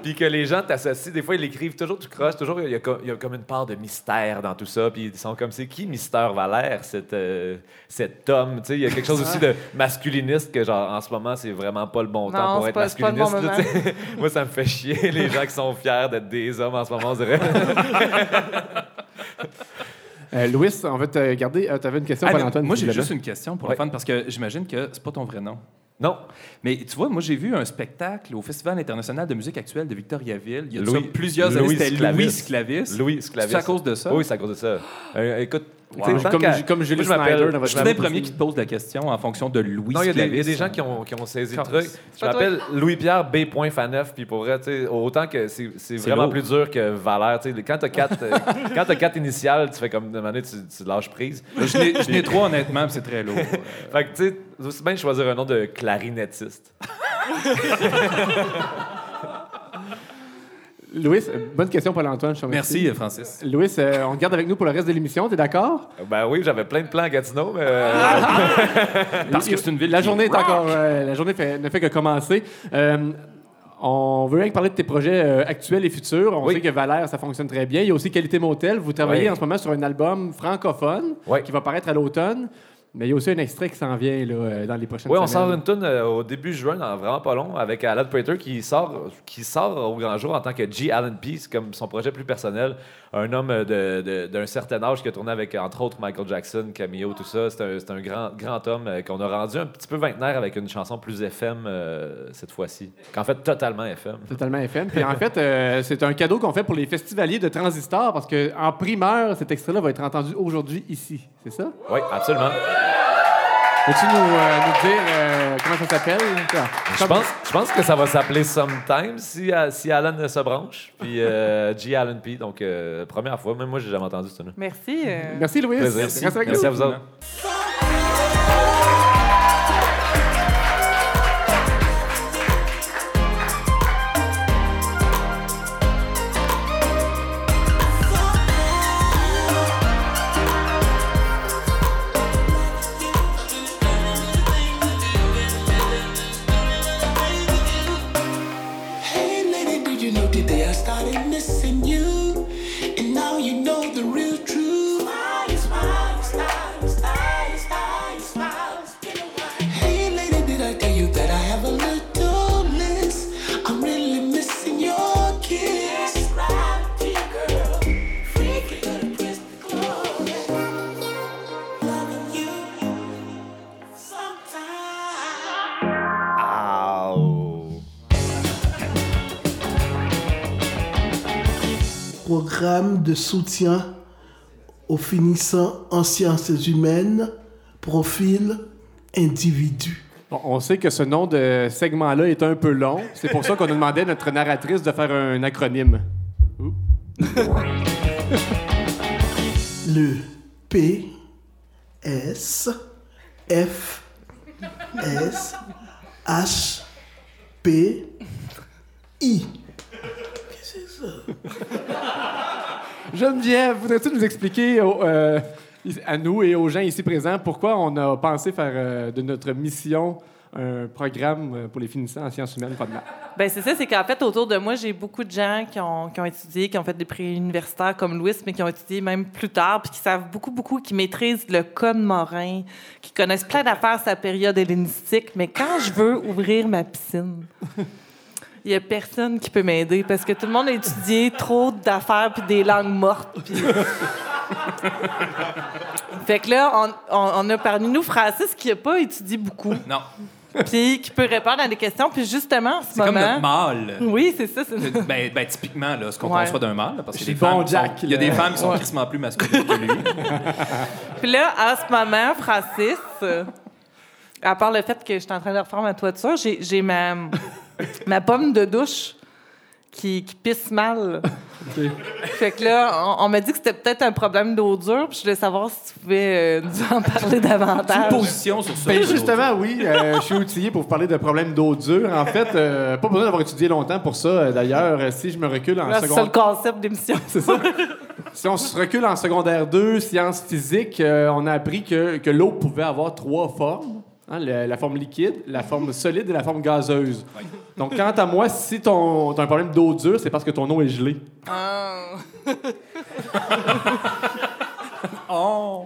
Puis que les gens t'associent, des fois ils l'écrivent toujours, tu croches, toujours il y, a comme, il y a comme une part de mystère dans tout ça. Puis ils sont comme c'est qui Mister Valère, cet, euh, cet homme? Tu sais, il y a quelque chose aussi de masculiniste que genre en ce moment c'est vraiment pas le bon temps pour être pas- c'est pas le bon masculiniste. Moi ça me fait chier les gens qui sont fiers d'être des hommes en ce moment, on dirait. Euh, Louis, on va te garder. tu avais une question Ah, Antoine. moi, j'ai juste une question pour Ouais. le fun, parce que j'imagine que c'est pas ton vrai nom. Non, Mais tu vois, moi, j'ai vu un spectacle au Festival international de musique actuelle de Victoriaville. Il y a de Louis- ça plusieurs Louis années, c'était. Louis Sclavis. Louis Sclavis. C'est à cause de ça? Oui, c'est à cause de ça. Euh, écoute, Wow. Comme- qu'à- comme Julie moi, Snyder dans votre Je suis le premier qui te pose la question en fonction de Louis Non, il y, a des- il y a des gens qui ont, qui ont saisi le truc. Je m'appelle Louis-Pierre B. Faneuf, puis pour vrai, tu sais, autant que c'est c'est C'est vraiment plus dur que Valère. tu sais, Quand t'as quatre, euh, quand t'as quatre initiales, tu fais comme de manière, tu, tu lâches prise. Je n'ai- je n'ai trois, honnêtement, puis c'est très lourd. Fait que, tu sais, aussi bien choisir un nom de clarinettiste. Louis, euh, bonne question pour Antoine. je te remercie. Merci, Francis. Louis, euh, on te garde avec nous pour le reste de l'émission. T'es d'accord? Ben oui, j'avais plein de plans à Gatineau, mais. euh, Parce que c'est une ville La journée est rock. encore. euh, la journée fait- ne fait que commencer. Euh, on veut rien que parler de tes projets euh, actuels et futurs. On Oui. sait que Valère, ça fonctionne très bien. Il y a aussi Qualité Motel. Vous travaillez Oui. en ce moment sur un album francophone Oui. qui va paraître à l'automne. Mais il y a aussi un extrait qui s'en vient là, euh, dans les prochaines Oui, on semaines. sort une tune euh, au début juin, dans vraiment pas long, avec Alan Prater qui sort, qui sort au grand jour en tant que G. Allen P. C'est comme son projet plus personnel. Un homme d'un certain âge qui a tourné avec, entre autres, Michael Jackson, Cameo, tout ça. C'est un, c'est un grand, grand homme euh, qu'on a rendu un petit peu vingtenaire avec une chanson plus FM euh, cette fois-ci. Qu'en fait, totalement FM. Totalement FM. Puis en fait, euh, c'est un cadeau qu'on fait pour les festivaliers de Transistor parce qu'en primeur, cet extrait-là va être entendu aujourd'hui ici. C'est ça? Oui, absolument. Peux-tu nous, euh, nous dire euh, comment ça s'appelle? Je pense, je pense que ça va s'appeler Sometimes si, euh, si Alan se branche. Puis euh, G. Allen P. Donc, euh, première fois. Même moi, j'ai jamais entendu ça. Merci. euh, Merci, Louis. Merci nous. à vous autres. Programme de soutien aux finissants en sciences humaines, profil individu. Bon, on sait que ce nom de segment-là est un peu long. C'est pour ça qu'on a demandé à notre narratrice de faire un acronyme. Le P, S, F, S, H, P, I. Geneviève, voudrais-tu nous expliquer euh, à nous et aux gens ici présents pourquoi on a pensé faire euh, de notre mission un programme euh, pour les finissants en sciences humaines, pas de? Ben c'est ça, c'est qu'en fait, autour de moi, j'ai beaucoup de gens qui ont, qui ont étudié, qui ont fait des pré-universitaires comme Louis, mais qui ont étudié même plus tard, puis qui savent beaucoup, beaucoup, qui maîtrisent le code morin, qui connaissent plein d'affaires la période hellénistique. Mais quand je veux ouvrir ma piscine, il n'y a personne qui peut m'aider parce que tout le monde a étudié trop d'affaires puis des langues mortes. puis- fait que là, on, on- on a parmi nous Francis qui n'a pas étudié beaucoup, Non. puis qui peut répondre à des questions. Puis justement, en ce C'est comme moment... notre mâle. Oui, c'est ça. c'est- Ben, ben, typiquement, là, ce qu'on Ouais. conçoit d'un mâle. Parce qu'il y a des C'est bon, femmes qui sont- Jack, Il y a des femmes qui sont Ouais. crissement plus masculines que lui. Puis là, en ce moment, Francis, à part le fait que je suis en train de refaire ma toiture, j'ai j'ai ma, ma pomme de douche qui, qui pisse mal. Fait que là, on, on m'a dit que c'était peut-être un problème d'eau dure, puis je voulais savoir si tu pouvais euh, nous en parler davantage. Position sur ça. Ben justement, oui, euh, je suis outillé pour vous parler de problèmes d'eau dure. En fait, euh, pas besoin d'avoir étudié longtemps pour ça. D'ailleurs, si je me recule en Là, C'est ça le secondaire... concept d'émission. Si on se recule en secondaire 2, sciences physiques, euh, on a appris que, que l'eau pouvait avoir trois formes. Hein, le- la forme liquide, la forme solide et la forme gazeuse. Donc, quant à moi, si tu as un problème d'eau dure, c'est parce que ton eau est gelée.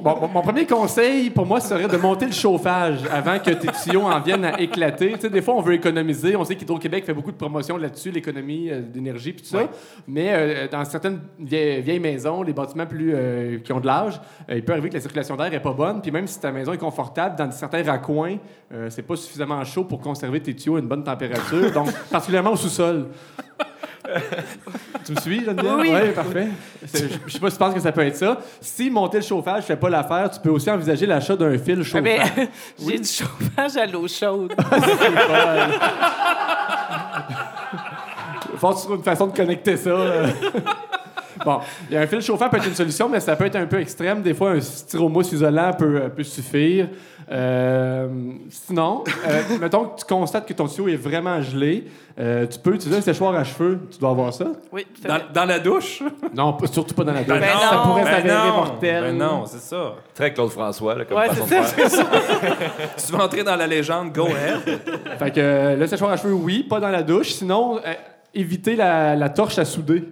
Bon, mon- mon premier conseil pour moi serait de monter le chauffage avant que tes tuyaux en viennent à éclater. Tu sais, des fois, on veut économiser. On sait qu'Hydro-Québec fait beaucoup de promotions là-dessus, l'économie euh, d'énergie puis tout ça. Mais euh, dans certaines vieilles, vieilles maisons, les bâtiments plus euh, qui ont de l'âge, il peut arriver que la circulation d'air est pas bonne. Puis même si ta maison est confortable, dans certains raccoins, c'est pas suffisamment chaud pour conserver tes tuyaux à une bonne température. Donc, particulièrement au sous-sol. Tu me suis, Geneviève? Oui. Ouais, parfait. C'est- Je je sais pas si tu penses que ça peut être ça. Si monter le chauffage fait pas l'affaire, tu peux aussi envisager l'achat d'un fil Ah, chauffant. ben, J'ai du chauffage à l'eau chaude. Faut que tu trouves une façon de connecter ça. euh. Bon, il y a un fil chauffant peut être une solution, mais ça peut être un peu extrême. Des fois, un styromousse isolant peut, peut suffire. Euh, sinon, euh, mettons que tu constates que ton tuyau est vraiment gelé, euh, tu peux utiliser un séchoir à cheveux. Tu dois avoir ça? Oui, tout à Dans, fait. dans la douche? Non, pas- surtout pas dans la douche. Ben ça non, pourrait Ben s'avérer non, mortel. Ben non, c'est ça. Très Claude François, là, comme Ouais, façon de c'est ça. faire. Tu veux entrer dans la légende, go ahead. Fait que euh, le séchoir à cheveux, oui, pas dans la douche. Sinon, euh, éviter la, la torche à souder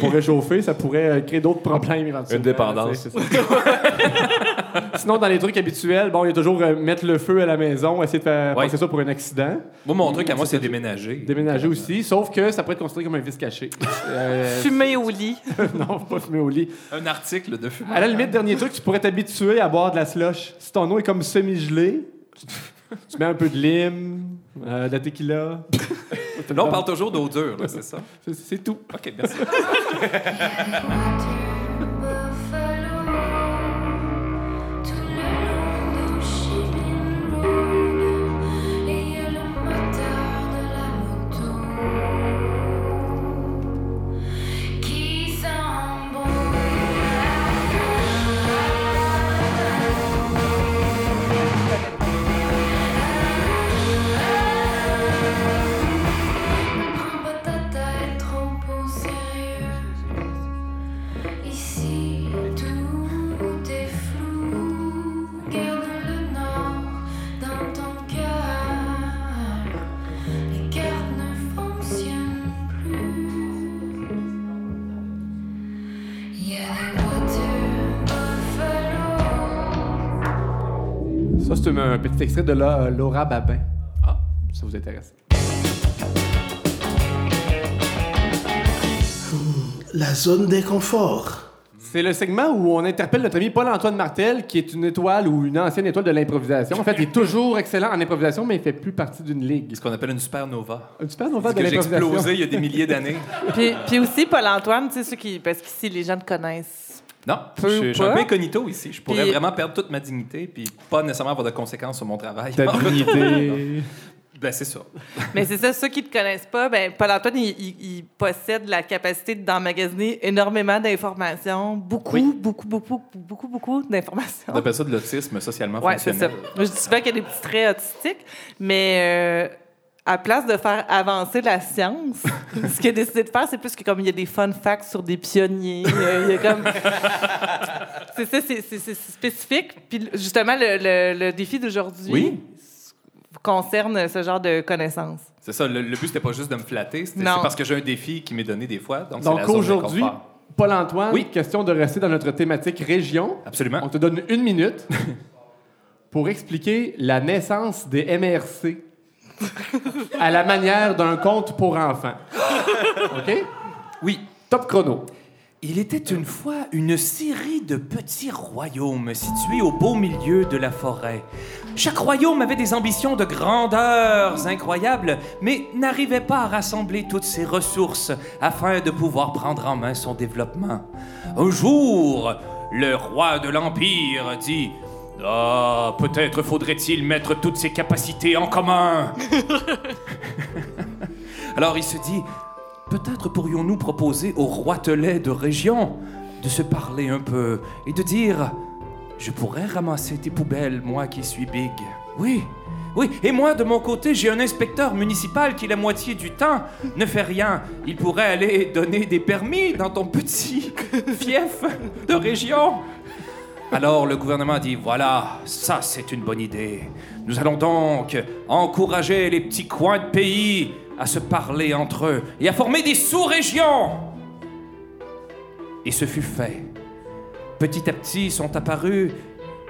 pour réchauffer, ça pourrait euh, créer d'autres problèmes éventuellement. Une dépendance. C'est- c'est ça. Sinon, dans les trucs habituels, bon, il y a toujours euh, mettre le feu à la maison, essayer de faire Ouais. passer ça pour un accident. Moi, mon truc à moi, c'est déménager. Déménager aussi, sauf que ça pourrait être considéré comme un vice caché. Euh, Fumer au lit. non, pas fumer au lit. Un article de fumée. À la limite, dernier truc, tu pourrais t'habituer à boire de la slush. Si ton eau est comme semi-gelée, tu mets un peu de lime, euh, de la tequila. Là, on parle toujours d'eau dure, là, c'est ça? C'est- C'est tout. OK, merci. C'est un, petit extrait de la, Laura Babin. Ah, ça vous intéresse. La zone d'inconfort. C'est le segment où on interpelle notre ami Paul-Antoine Martel, qui est une étoile ou une ancienne étoile de l'improvisation. En fait, il est toujours excellent en improvisation, mais il fait plus partie d'une ligue. Ce qu'on appelle une supernova. Un supernova C'est de que j'ai l'improvisation. explosé il y a des milliers d'années. Puis, puis aussi, Paul-Antoine, tu sais, ceux qui. Parce qu'ici, les gens te connaissent. Non, Peu je, suis un pas? peu incognito ici. Je pourrais Puis- vraiment perdre toute ma dignité puis pas nécessairement avoir de conséquences sur mon travail. Ta dignité. ben, c'est ça. Mais c'est ça, ceux qui ne te connaissent pas, ben, Paul-Antoine, il, il- il possède la capacité d'emmagasiner énormément d'informations. Beaucoup, beaucoup, beaucoup, beaucoup, beaucoup d'informations. On appelle ça de l'autisme socialement Oui, c'est ça. Moi, je dis souvent qu'il y a des petits traits autistiques, mais euh, à place de faire avancer la science, ce qu'il a décidé de faire, c'est plus que comme il y a des fun facts sur des pionniers. il y a comme... c'est ça, c'est- spécifique. Puis justement, le, le- le défi d'aujourd'hui Oui. concerne ce genre de connaissances. C'est ça. Le, le but, c'était pas juste de me flatter. C'est parce que j'ai un défi qui m'est donné des fois. Donc, Donc aujourd'hui. Paul-Antoine, Oui. question de rester dans notre thématique région. Absolument. On te donne une minute pour expliquer la naissance des MRC à la manière d'un conte pour enfants. OK? Oui. Top chrono. Il était une fois une série de petits royaumes situés au beau milieu de la forêt. Chaque royaume avait des ambitions de grandeurs incroyables, mais n'arrivait pas à rassembler toutes ses ressources afin de pouvoir prendre en main son développement. Un jour, le roi de l'Empire dit Ah, peut-être faudrait-il mettre toutes ses capacités en commun. Alors il se dit Peut-être pourrions-nous proposer au roitelet de région de se parler un peu et de dire Je pourrais ramasser tes poubelles, moi qui suis big. Oui, oui, et moi de mon côté, j'ai un inspecteur municipal qui, la moitié du temps, ne fait rien. Il pourrait aller donner des permis dans ton petit fief de région. Alors le gouvernement a dit voilà, ça c'est une bonne idée. Nous allons donc encourager les petits coins de pays à se parler entre eux et à former des sous-régions. Et ce fut fait. Petit à petit sont apparues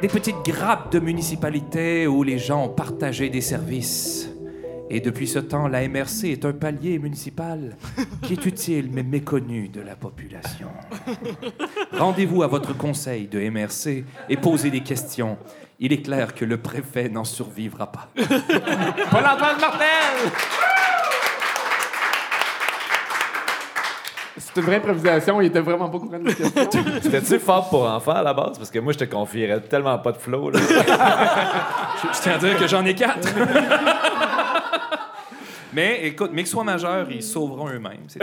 des petites grappes de municipalités où les gens ont partagé des services. Et depuis ce temps, la MRC est un palier municipal qui est utile mais méconnu de la population. Rendez-vous à votre conseil de MRC et posez des questions. Il est clair que le préfet n'en survivra pas. Paul-Antoine Martel! C'est une vraie improvisation, il était vraiment pas courant de la question. C'était-tu fort pour enfants à la base? Parce que moi, je te confierais tellement pas de flow. Là. Je, je tiens à dire que j'en ai quatre. Mais écoute, mais qu'ils soient majeurs, ils sauveront eux-mêmes. c'est.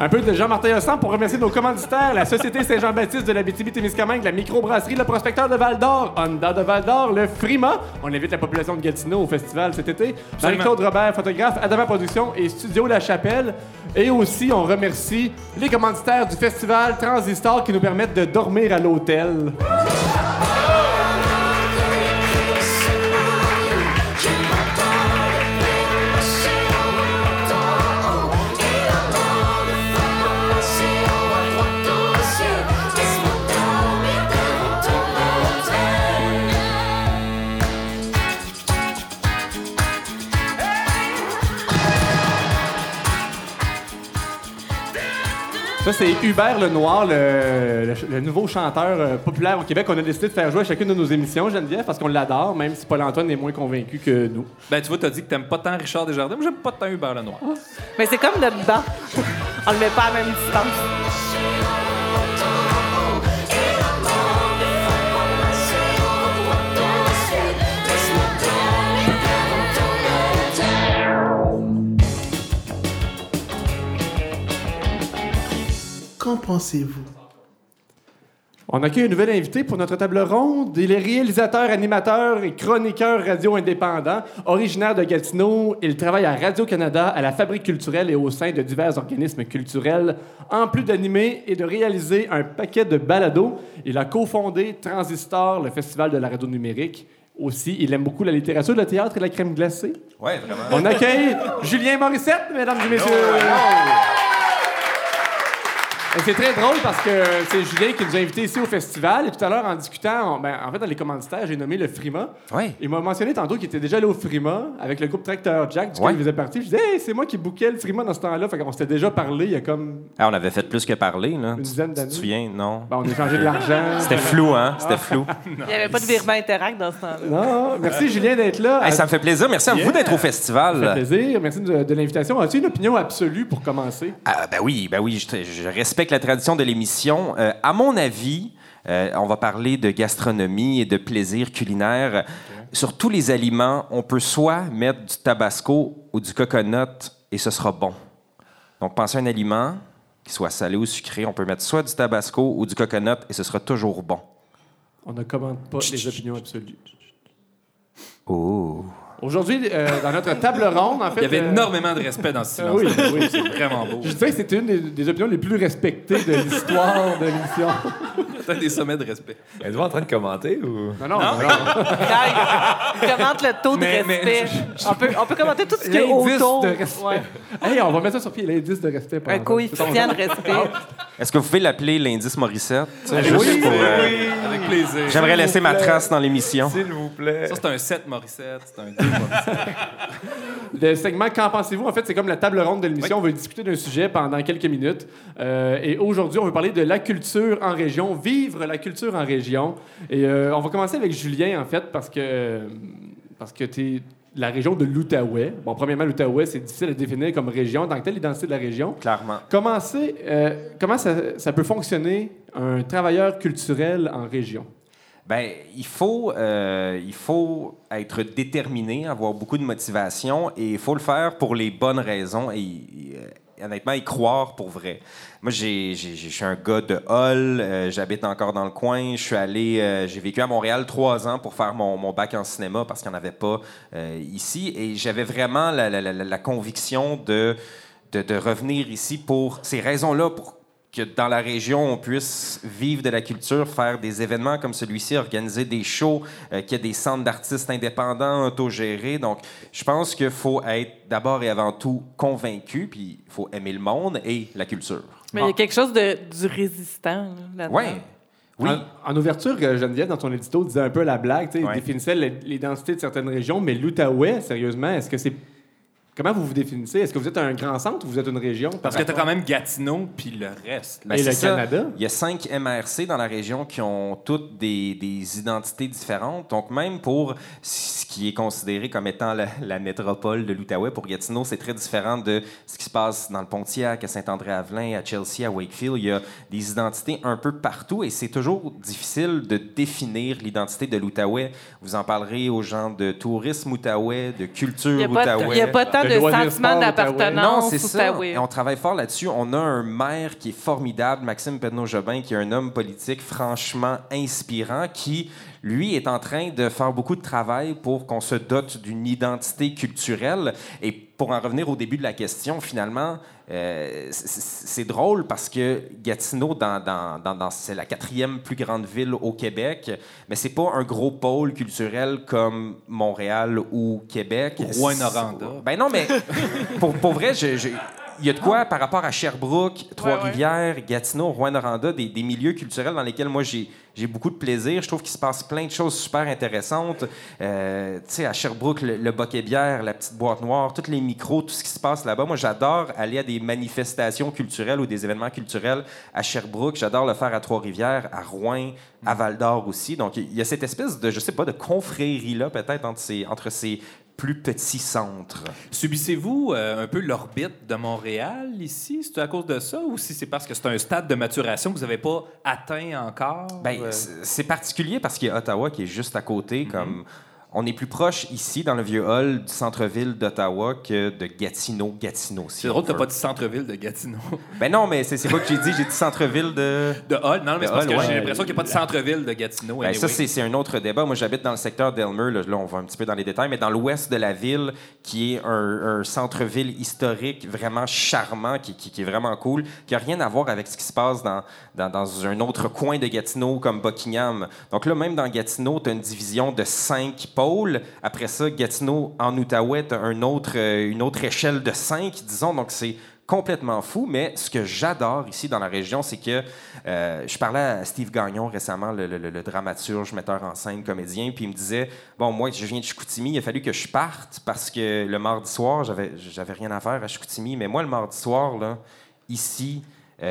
Un peu de Jean-Martin Hossan pour remercier nos commanditaires, la Société Saint-Jean-Baptiste de la témiscamingue la microbrasserie, le prospecteur de Val-d'Or, Honda de Val-d'Or, le Frima. On invite la population de Gatineau au festival cet été. Marie-Claude Robert, photographe, Adama Productions et Studio La Chapelle. Et aussi, on remercie les commanditaires du festival Transistor qui nous permettent de dormir à l'hôtel. Ça, c'est Hubert Lenoir, le, le, le nouveau chanteur euh, populaire au Québec qu'on a décidé de faire jouer à chacune de nos émissions, Geneviève, parce qu'on l'adore, même si Paul-Antoine est moins convaincu que nous. Ben, tu vois, t'as dit que t'aimes pas tant Richard Desjardins, mais j'aime pas tant Hubert Lenoir. Mais c'est comme notre banc. On le met pas à la même distance. Qu'en pensez-vous? On accueille un nouvel invité pour notre table ronde. Il est réalisateur, animateur et chroniqueur radio indépendant, originaire de Gatineau. Il travaille à Radio-Canada, à la Fabrique culturelle et au sein de divers organismes culturels. En plus d'animer et de réaliser un paquet de balados, il a cofondé Transistor, le festival de la radio numérique. Aussi, il aime beaucoup la littérature, le théâtre et la crème glacée. Ouais, vraiment. On accueille Julien Morissette, mesdames et messieurs. Et C'est très drôle parce que c'est Julien qui nous a invités ici au festival. Et tout à l'heure, en discutant, on- ben, en fait, dans les commanditaires, j'ai nommé le Frima. Ouais. Il m'a mentionné tantôt qu'il était déjà allé au Frima avec le groupe Tracteur Jack, duquel Ouais. il faisait partie. Je disais, hey, c'est moi qui bouquais le Frima dans ce temps-là. Fait qu'on s'était déjà parlé il y a comme. Ah, on avait fait plus que parler, là. Une Tu- dizaine Tu d'années. te souviens? Non. Ben, on a échangé de l'argent. C'était flou, hein? C'était flou. Il n'y avait pas de virement interact dans ce temps-là. Non, merci Julien d'être là. Hey, ça me fait plaisir. Merci à Yeah. vous d'être au Ça fait festival. plaisir. Merci de, de l'invitation. As-tu une opinion absolue pour commencer? Ah, ben oui, ben oui, je, je respecte la tradition de l'émission. Euh, à mon avis, euh, on va parler de gastronomie et de plaisir culinaire. Sur tous les aliments, on peut soit mettre du tabasco ou du coconut et ce sera bon. Donc, pensez à un aliment qui soit salé ou sucré, on peut mettre soit du tabasco ou du coconut et ce sera toujours bon. On ne commente pas les opinions absolues. Oh. Aujourd'hui, euh, dans notre table ronde, en fait. Il y avait euh, énormément de respect dans ce Ah silence. oui, oui. C'est vraiment beau. Je dirais que c'était une des, des opinions les plus respectées de l'histoire de l'émission. Peut-être des sommets de respect. Êtes-vous en train de commenter ou? Non, non, non. non. Il commente le taux de Mais- mais- respect. On, peut, on peut commenter tout ce qui est autour. de respect. Ouais. Hey, on va mettre ça sur pied, l'indice de respect. Un coefficient de respect. Est-ce que vous pouvez l'appeler l'indice Morissette? Oui, Juste pour, euh, Avec plaisir. J'aimerais laisser ma trace dans l'émission. S'il vous plaît. Ça, c'est un 7 Morissette, c'est un 2 Morissette. Le segment Qu'en pensez-vous? En fait, c'est comme la table ronde de l'émission. On va discuter d'un sujet pendant quelques minutes. Euh, et aujourd'hui, on va parler de la culture en région, vivre la culture en région. Et euh, on va commencer avec Julien, en fait, parce que, parce que tu es la région de l'Outaouais. Bon, premièrement, l'Outaouais, c'est difficile à définir comme région. Dans quelle l'identité de la région? Clairement. Comment, euh, comment ça, ça peut fonctionner un travailleur culturel en région? Ben, il faut, euh, il faut être déterminé, avoir beaucoup de motivation et il faut le faire pour les bonnes raisons et, et, euh, honnêtement y croire pour vrai. Moi, je suis un gars de Hall, euh, j'habite encore dans le coin. Je suis allé, euh, j'ai vécu à Montréal trois ans pour faire mon, bac en cinéma parce qu'il n'y en avait pas euh, ici et j'avais vraiment la, conviction de, de, revenir ici pour ces raisons-là, que dans la région, on puisse vivre de la culture, faire des événements comme celui-ci, organiser des shows, euh, qu'il y ait des centres d'artistes indépendants, autogérés. Donc, je pense qu'il faut être d'abord et avant tout convaincu, puis il faut aimer le monde et la culture. Mais il y a quelque chose de, du résistant là, là-dedans. Oui. Oui. En, en ouverture, euh, Geneviève, dans ton édito, disait un peu la blague, tu sais, Ouais. définissait l'identité de certaines régions, mais l'Outaouais, sérieusement, est-ce que c'est. Comment vous vous définissez? Est-ce que vous êtes un grand centre ou vous êtes une région? Parce que t'as quand même Gatineau, puis le reste. Ben, Et le ça. Canada? Il y a cinq MRC dans la région qui ont toutes des, des identités différentes. Donc, même pour ce qui est considéré comme étant la, la métropole de l'Outaouais, pour Gatineau, c'est très différent de ce qui se passe dans le Pontiac, à Saint-André-Avelin, à Chelsea, à Wakefield. Il y a des identités un peu partout et c'est toujours difficile de définir l'identité de l'Outaouais. Vous en parlerez aux gens de tourisme outaouais, de Il culture n'y a, pas- outaouais. il y a pas tant De d'appartenance Non, c'est ça. Et on travaille fort là-dessus. On a un maire qui est formidable, Maxime Pedneau-Jobin, qui est un homme politique franchement inspirant, qui, lui, est en train de faire beaucoup de travail pour qu'on se dote d'une identité culturelle. Et pour en revenir au début de la question, finalement, euh, c'est drôle parce que Gatineau, dans, dans- dans- dans- c'est la quatrième plus grande ville au Québec, mais c'est pas un gros pôle culturel comme Montréal ou Québec. Rouen-Noranda. Ben non, mais pour, pour vrai, je- je- il y a de quoi par rapport à Sherbrooke, Trois-Rivières, Gatineau, Rouen-Noranda, des, des milieux culturels dans lesquels moi j'ai j'ai beaucoup de plaisir. Je trouve qu'il se passe plein de choses super intéressantes. Euh, tu sais, à Sherbrooke, le, le Boquet Bière, la petite boîte noire, tous les micros, tout ce qui se passe là-bas. Moi, j'adore aller à des manifestations culturelles ou des événements culturels à Sherbrooke. J'adore le faire à Trois-Rivières, à Rouen, à Val-d'Or aussi. Donc, il y a cette espèce de, je sais pas, de confrérie-là, peut-être, entre ces, entre ces plus petits centres. Subissez-vous euh, un peu l'orbite de Montréal ici? C'est à cause de ça ou si c'est parce que c'est un stade de maturation que vous n'avez pas atteint encore? Ben, Euh, c'est c'est particulier parce qu'il y a Ottawa qui est juste à côté. Comme on est plus proche ici, dans le vieux hall du centre-ville d'Ottawa, que de Gatineau. Gatineau, si c'est drôle, t'as pas dit centre-ville de Gatineau. Ben non, mais c'est pas que j'ai dit. J'ai dit centre-ville de. De Hall? Non, mais c'est parce que ouais. j'ai l'impression qu'il n'y a pas de centre-ville de Gatineau. Ben, ça, anyway. c'est c'est un autre débat. Moi, j'habite dans le secteur d'Elmer. Là, là, on va un petit peu dans les détails, mais dans l'ouest de la ville, qui est un, un centre-ville historique vraiment charmant, qui, qui- qui est vraiment cool, qui n'a rien à voir avec ce qui se passe dans, dans, dans un autre coin de Gatineau, comme Buckingham. Donc là, même dans Gatineau, tu as une division de cinq Après ça, Gatineau, en Outaouais, un autre, euh, une autre échelle de cinq, disons. Donc, c'est complètement fou, mais ce que j'adore ici dans la région, c'est que euh, je parlais à Steve Gagnon récemment, le, dramaturge, metteur en scène, comédien, puis il me disait Bon, moi, je viens de Chicoutimi, il a fallu que je parte parce que le mardi soir, j'avais j'avais rien à faire à Chicoutimi, mais moi, le mardi soir, là, ici,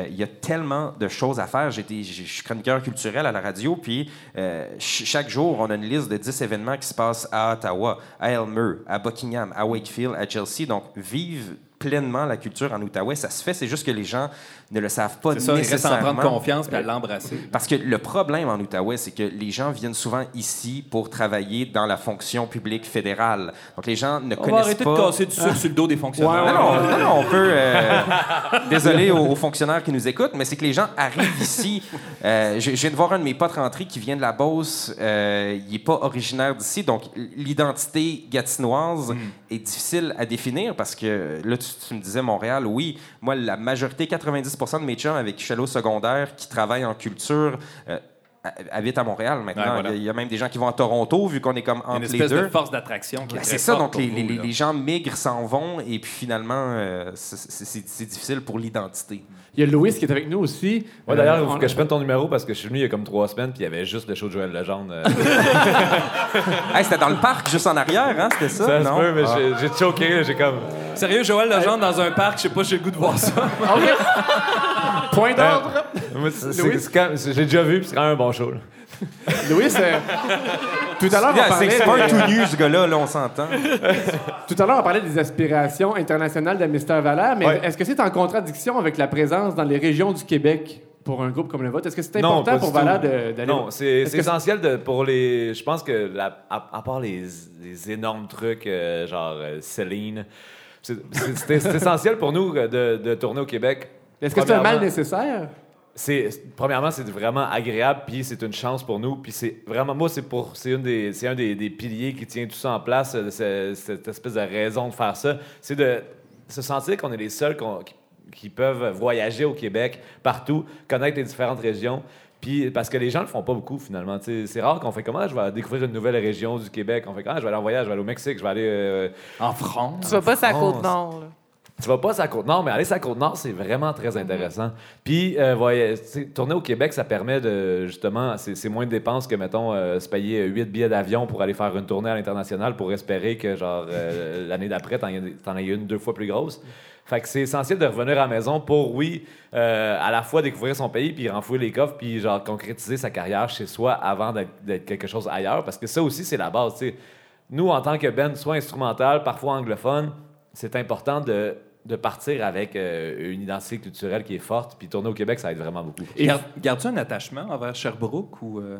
il y a tellement de choses à faire. Je suis chroniqueur culturel à la radio, puis euh, ch- chaque jour, on a une liste de 10 événements qui se passent à Ottawa, à Elmer, à Buckingham, à Wakefield, à Chelsea. Donc, vive pleinement la culture en Outaouais, ça se fait. C'est juste que les gens ne le savent pas ça, il reste à en nécessairement. prendre confiance et à l'embrasser. Parce que le problème en Outaouais, c'est que les gens viennent souvent ici pour travailler dans la fonction publique fédérale. Donc, les gens ne On va connaissent arrêter pas... de casser du sucre sur le dos des fonctionnaires. Non, non, non, non, on peut. euh, désolé aux, aux fonctionnaires qui nous écoutent, mais c'est que les gens arrivent ici. Euh, je, je viens de voir un de mes potes rentrer qui vient de la Beauce. euh, il n'est pas originaire d'ici, donc l'identité gatinoise est difficile à définir parce que là, tu, tu me disais Montréal, oui. Moi, la majorité, 90% de mes chums avec qui je suis allé au secondaire, qui travaillent en culture, euh, habitent à Montréal maintenant. Ouais, voilà. il, y a, il y a même des gens qui vont à Toronto, vu qu'on est comme Une entre les espèce deux. de force d'attraction Ben, c'est ça, donc les, vous, gens migrent, s'en vont, et puis finalement, euh, c'est difficile pour l'identité. Il y a Louis qui est avec nous aussi. Moi, d'ailleurs, Euh, il faut on- que je prenne ton numéro parce que je suis venu il y a comme trois semaines puis il y avait juste le show de Joël Legendre. euh. Hey, c'était dans le parc, juste en arrière, hein? C'était ça? ça se non? peut, mais Ah. j'ai- j'ai choqué. J'ai comme. Sérieux, Joël Legendre dans un parc, je sais pas, j'ai le goût de voir ça. Point d'ordre. C'est- J'ai déjà vu puis c'est quand même un bon show. là. Louis, euh, tout à l'heure, on parlait... c'est pas un tout nu, ce gars-là, là, on s'entend. Tout à l'heure, on parlait des aspirations internationales de Mister Valère, mais Ouais. est-ce que c'est en contradiction avec la présence dans les régions du Québec pour un groupe comme le vôtre? Est-ce que c'est important pour. Valère d'aller... Non, c'est essentiel de, pour les. Je pense que, la- à, à part les, les énormes trucs, euh, genre euh, Céline, c'est essentiel pour nous euh, de, de tourner au Québec. Est-ce que c'est un mal nécessaire? C'est premièrement c'est vraiment agréable puis c'est une chance pour nous puis c'est vraiment moi c'est pour c'est une des c'est un des, des piliers qui tient tout ça en place euh, ce- cette espèce de raison de faire ça c'est de se sentir qu'on est les seuls qui, qui peuvent voyager au Québec partout connaître les différentes régions puis parce que les gens le font pas beaucoup finalement Tu sais, c'est rare qu'on fait comment je vais découvrir une nouvelle région du Québec on fait quand je vais aller en voyage je vais aller au Mexique je vais aller euh, En France. Tu vas pas sur la France. Côte-Nord, là. Tu vas pas la Côte-Nord, mais aller la Côte-Nord, c'est vraiment très intéressant. Puis, euh, voyez, tourner au Québec, ça permet de, justement, c'est moins de dépenses que, mettons, euh, se payer 8 billets d'avion pour aller faire une tournée à l'international pour espérer que, genre, euh, l'année d'après, t'en aies une deux fois plus grosse. Fait que c'est essentiel de revenir à la maison pour, oui, euh, à la fois découvrir son pays, puis renfouer les coffres, puis, genre, concrétiser sa carrière chez soi avant d'être d'être quelque chose ailleurs. Parce que ça aussi, c'est la base, tu sais. Nous, en tant que band, soit instrumental, parfois anglophone, c'est important de, de partir avec euh, une identité culturelle qui est forte. Puis tourner au Québec, ça aide vraiment beaucoup. Garde- Gardes-tu un attachement envers Sherbrooke ou. euh,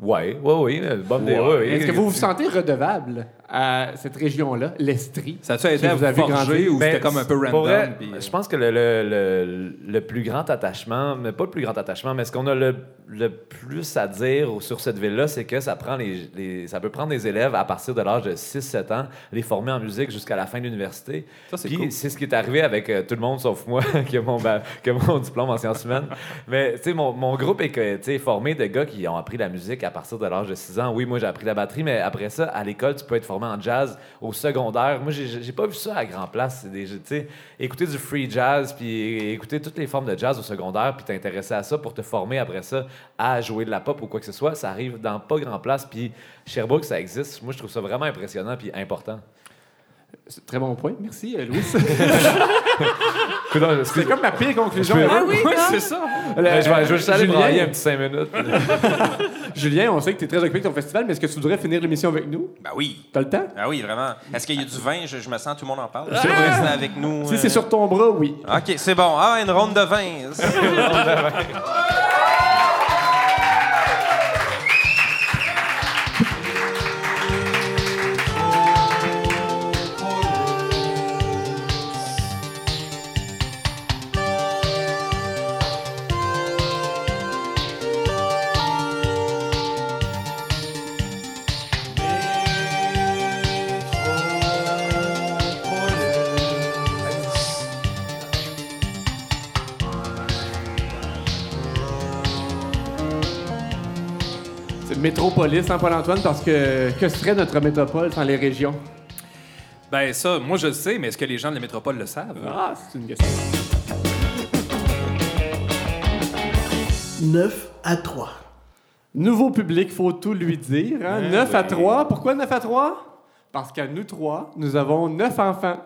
Ouais, ouais, oui. euh, Bonne idée, ouais, ouais. Est-ce que vous vous sentez redevable à cette région-là, l'Estrie? Ça a-tu à vous avez grandi? ou Ben, c'était comme un peu pour random? vrai, puis, euh, Je pense que le, le- le- le plus grand attachement, mais pas le plus grand attachement, mais ce qu'on a le, le plus à dire sur cette ville-là, c'est que ça, prend les, les- ça peut prendre des élèves à partir de l'âge de 6-7 ans, les former en musique jusqu'à la fin de l'université. Ça, c'est Puis cool. c'est ce qui est arrivé avec euh, tout le monde sauf moi qui a mon, mon diplôme en sciences humaines. Mais tu sais, mon, mon groupe est que, tu sais, formé de gars qui ont appris la musique à partir de l'âge de 6 ans. Oui, moi j'ai appris la batterie, mais après ça, à l'école, tu peux être formé en jazz au secondaire. Moi, j'ai pas vu ça à grand place. Des- tu sais, écouter du free jazz, puis écouter toutes les formes de jazz au secondaire, puis t'intéresser à ça pour te former après ça à jouer de la pop ou quoi que ce soit, ça arrive dans pas grand place. Puis Sherbrooke, ça existe. Moi, je trouve ça vraiment impressionnant puis important. Très bon point. Merci, euh, Louis. C'est excuse- comme ma pire conclusion. Ah oui, Oui, c'est ça. Ben, je vais, je vais juste aller Julien. brailler un petit cinq minutes. Julien, on sait que tu es très occupé avec ton festival, mais est-ce que tu voudrais finir l'émission avec nous? Ben oui. T'as le temps? Ben oui, vraiment. Est-ce qu'il y a du vin? Je, je me sens, tout le monde en parle. Est-ce que vous restez avec nous? Si euh? c'est sur ton bras, oui. OK, c'est bon. Ah, une ronde de vin. C'est métropolis, hein, Paul-Antoine, parce que que serait notre métropole sans les régions? Ben ça, moi je le sais, mais est-ce que les gens de la métropole le savent? Ah, c'est une question. 9 à 3. Nouveau public, faut tout lui dire. Hein? 9 à 3. Pourquoi 9 à 3? Parce qu'à nous trois, nous avons 9 enfants.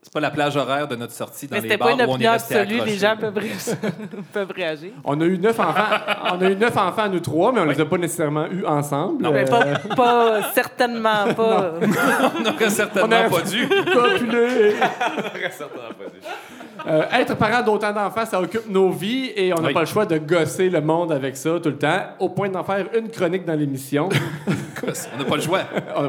C'est pas la plage horaire de notre sortie dans Mais les bars pas une où on est opinion resté absolue, accroché. les gens peuvent, ré- peuvent réagir. On a eu 9 enfants. on a eu 9 enfants à nous trois, mais on les a pas nécessairement eus ensemble. Mais Euh, pas, pas- certainement pas. On n'aurait certainement On a- pas dû. copulés. Euh, être parent d'autant d'enfants, ça occupe nos vies et on n'a Oui. pas le choix de gosser le monde avec ça tout le temps, au point d'en faire une chronique dans l'émission. On n'a pas le choix. Oh,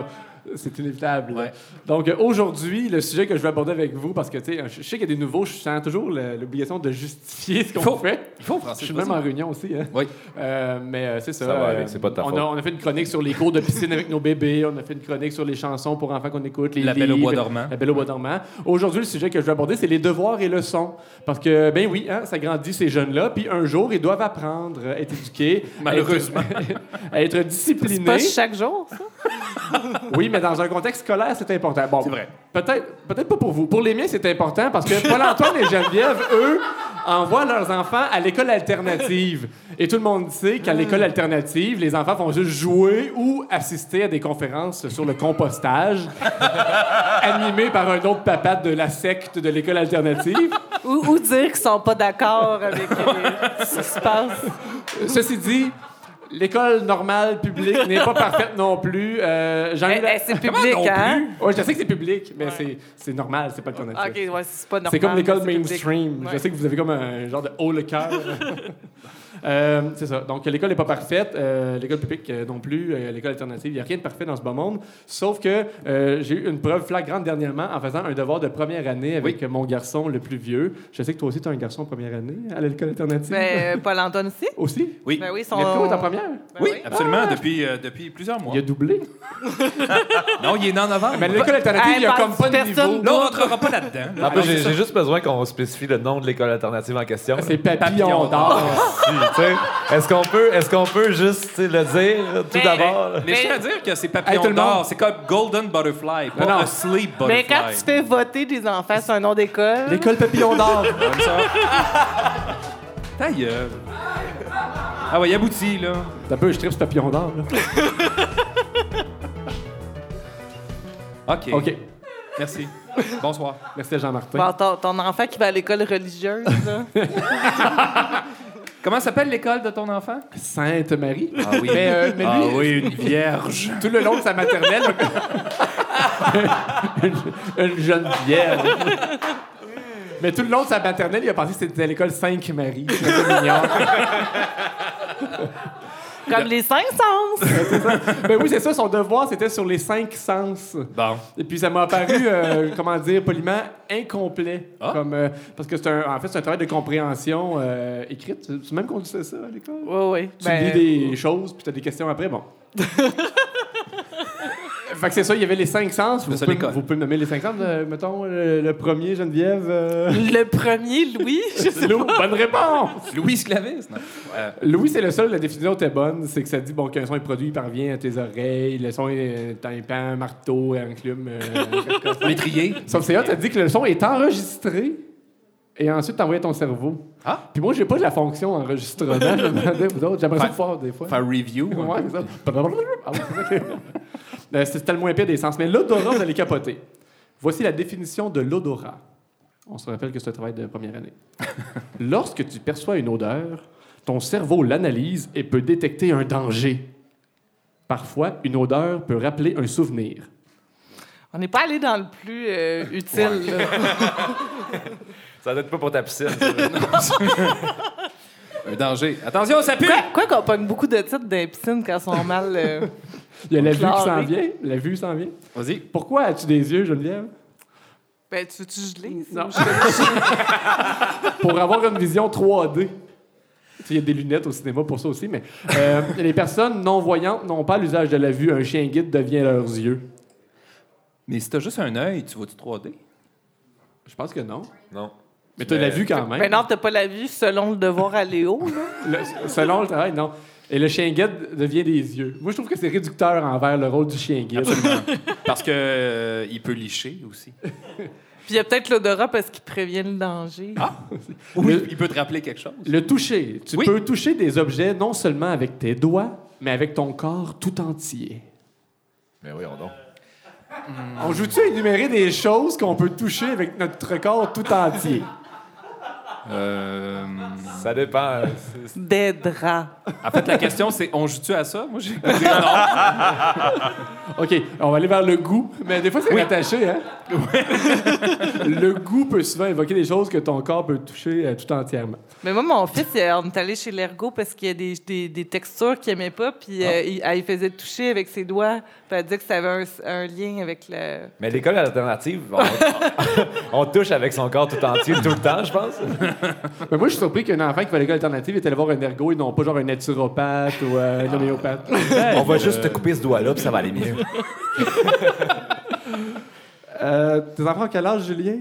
C'est inévitable. Ouais. Donc aujourd'hui, le sujet que je vais aborder avec vous, parce que tu sais, je sais qu'il y a des nouveaux, je sens toujours l'obligation de justifier ce qu'on fait. Il faut, Je suis même en réunion aussi. Hein? Oui. Euh, mais euh, c'est ça. Ça va euh, aller, c'est pas de ta on faute. A, on a fait une chronique sur les cours de piscine avec nos bébés. On a fait une chronique sur les chansons pour enfants qu'on écoute, les La Belle au bois dormant. La Belle au bois dormant. Aujourd'hui, le sujet que je vais aborder, c'est les devoirs et leçons. Parce que, ben oui, hein, ça grandit ces jeunes-là. Puis un jour, ils doivent apprendre, à être éduqués. à Malheureusement. être- À être, C'est disciplinés. pas chaque jour, ça? Oui, mais dans un contexte scolaire, c'est important. Bon, C'est vrai. Peut-être, peut-être pas pour vous. Pour les miens, c'est important parce que Paul-Antoine et Geneviève, eux, envoient leurs enfants à l'école alternative. Et tout le monde sait qu'à l'école alternative, les enfants vont juste jouer ou assister à des conférences sur le compostage, animées par un autre papa de la secte de l'école alternative. Ou, ou dire qu'ils sont pas d'accord avec euh, ce qui se passe. Ceci dit, l'école normale publique n'est pas parfaite non plus. Euh, j'en ai Eh, la- eh, c'est public, non hein? Ouais, je sais que c'est public, mais c'est, c'est normal, c'est pas alternatif. OK, ouais, c'est pas normal. C'est comme l'école public. mainstream. Je Ouais. sais que vous avez comme un genre de haut le cœur. Euh, c'est ça. Donc, l'école n'est pas parfaite. euh, l'école publique euh, non plus. euh, l'école alternative, il n'y a rien de parfait dans ce beau monde. Sauf que euh, j'ai eu une preuve flagrante dernièrement en faisant un devoir de première année avec mon garçon le plus vieux. Je sais que toi aussi, tu as un garçon en première année à l'école alternative. Mais euh, Paul-Antoine aussi? Aussi? Oui. Ben oui, son... Letko est en première? Ben Oui, oui. absolument, depuis, euh, depuis plusieurs mois. Il a doublé. Non, il est né en novembre. Mais l'école alternative, il n'y a comme pas de personne niveau. Là, on rentrera pas là-dedans. En plus, j'ai j'ai juste besoin qu'on spécifie le nom de l'école alternative en question. C'est papillon Papillon d'or. Est-ce qu'on peut, est qu'on peut juste le dire tout Mais- d'abord? Mais je tiens à dire que c'est papillon d'or. C'est comme Golden Butterfly, pas Non, non. un sleep Mais butterfly. quand tu fais voter des enfants sur un nom d'école... L'école papillon d'or. Comme ça. Ta gueule. Ah ouais, il aboutit, là. T'as peu, je tripe ce papillon d'or. là. OK. OK. Merci. Bonsoir. Merci Jean-Martin. Bon, ton, ton enfant qui va à l'école religieuse, là. Comment s'appelle l'école de ton enfant? Sainte-Marie. Ah oui. Mais, euh, mais lui, Ah oui, une vierge. tout le long de sa maternelle, une, une jeune vierge. Mais tout le long de sa maternelle, il a pensé que c'était l'école Sainte-Marie. C'était mignon. Comme les cinq sens. Ben oui, c'est ça, son devoir, c'était sur les cinq sens. Bon. Et puis ça m'a apparu, euh, comment dire, poliment, incomplet. Ah. Comme, euh, parce que c'est un, en fait, c'est un travail de compréhension euh, écrite. C'est même qu'on disait ça à l'école? Oui, oui. Tu Ben, lis des choses, puis tu as des questions après. Bon. Fait que c'est ça, il y avait les cinq sens. Vous, ça, pouvez, vous pouvez me nommer les cinq sens. euh, mettons, le, le premier, Geneviève. euh, Le premier, Louis, je sais Lou, bonne réponse! Louis Sclavis, non? Euh, Louis, c'est le seul, la définition était bonne. C'est que ça dit bon, qu'un son est produit, il parvient à tes oreilles. Le son est tympan, marteau, enclume. Euh, L'étrier. Sauf que c'est là, t'as dit que le son est enregistré et ensuite t'envoies à ton cerveau. Ah. Puis moi, j'ai pas de la fonction enregistrement. je me demandais, vous autres. J'aimerais ça le faire des fois. Faire review. hein. Ouais, c'est ça. Ouais, C'est tellement moins pire des sens. Mais l'odorat, vous allez capoter. Voici la définition de l'odorat. On se rappelle que c'est un travail de première année. Lorsque tu perçois une odeur, ton cerveau l'analyse et peut détecter un danger. Parfois, une odeur peut rappeler un souvenir. On n'est pas allé dans le plus euh, utile. là. Ça doit être pas pour ta piscine. Un danger. Attention, ça pue! Quoi, qu'on pogne beaucoup de titres dans les piscines quand elles sont mal. euh, Il y a la vue qui s'en vient. La vue s'en vient. Vas-y. Pourquoi as-tu des yeux, Geneviève? Ben, tu veux-tu geler? Non. pour avoir une vision 3D. Tu sais, Il y a des lunettes au cinéma pour ça aussi, mais euh, les personnes non-voyantes n'ont pas l'usage de la vue. Un chien guide devient leurs yeux. Mais si t'as juste un œil, tu vois-tu 3D? Je pense que non. Non. Mais tu as la vue quand même. Ben non, t'as pas la vue selon le devoir à Léo. Là. Le- selon le travail, non. Et le chien guide devient des yeux. Moi, je trouve que c'est réducteur envers le rôle du chien guide. Parce que euh, il peut licher aussi. Puis il y a peut-être l'odorat parce qu'il prévient le danger. Ou il- il peut te rappeler quelque chose. Le toucher. Tu Oui. peux toucher des objets non seulement avec tes doigts, mais avec ton corps tout entier. Mais oui, on donc. On joue-tu à énumérer des choses qu'on peut toucher avec notre corps tout entier? Euh, Ça dépend. C'est- Des draps. en fait, la question, c'est on joue-tu à ça? Moi, j'ai dit non. OK, on va aller vers le goût. Mais des fois, c'est rattaché, hein? le goût peut souvent évoquer des choses que ton corps peut toucher euh, tout entièrement. Mais moi, mon fils, euh, on est allé chez l'ergo parce qu'il y a des, des, des textures qu'il aimait pas. Puis euh, il, elle, il faisait toucher avec ses doigts. Elle disait que ça avait un, un lien avec le. Mais l'école alternative, on, on touche avec son corps tout entier tout le temps, je pense. Mais moi, je suis surpris qu'un enfant qui va à l'école alternative est allé voir un ergo et non pas genre un naturopathe ou euh, un homéopathe. On va juste te couper ce doigt-là, puis ça va aller mieux. Euh, tes enfants ont quel âge, Julien?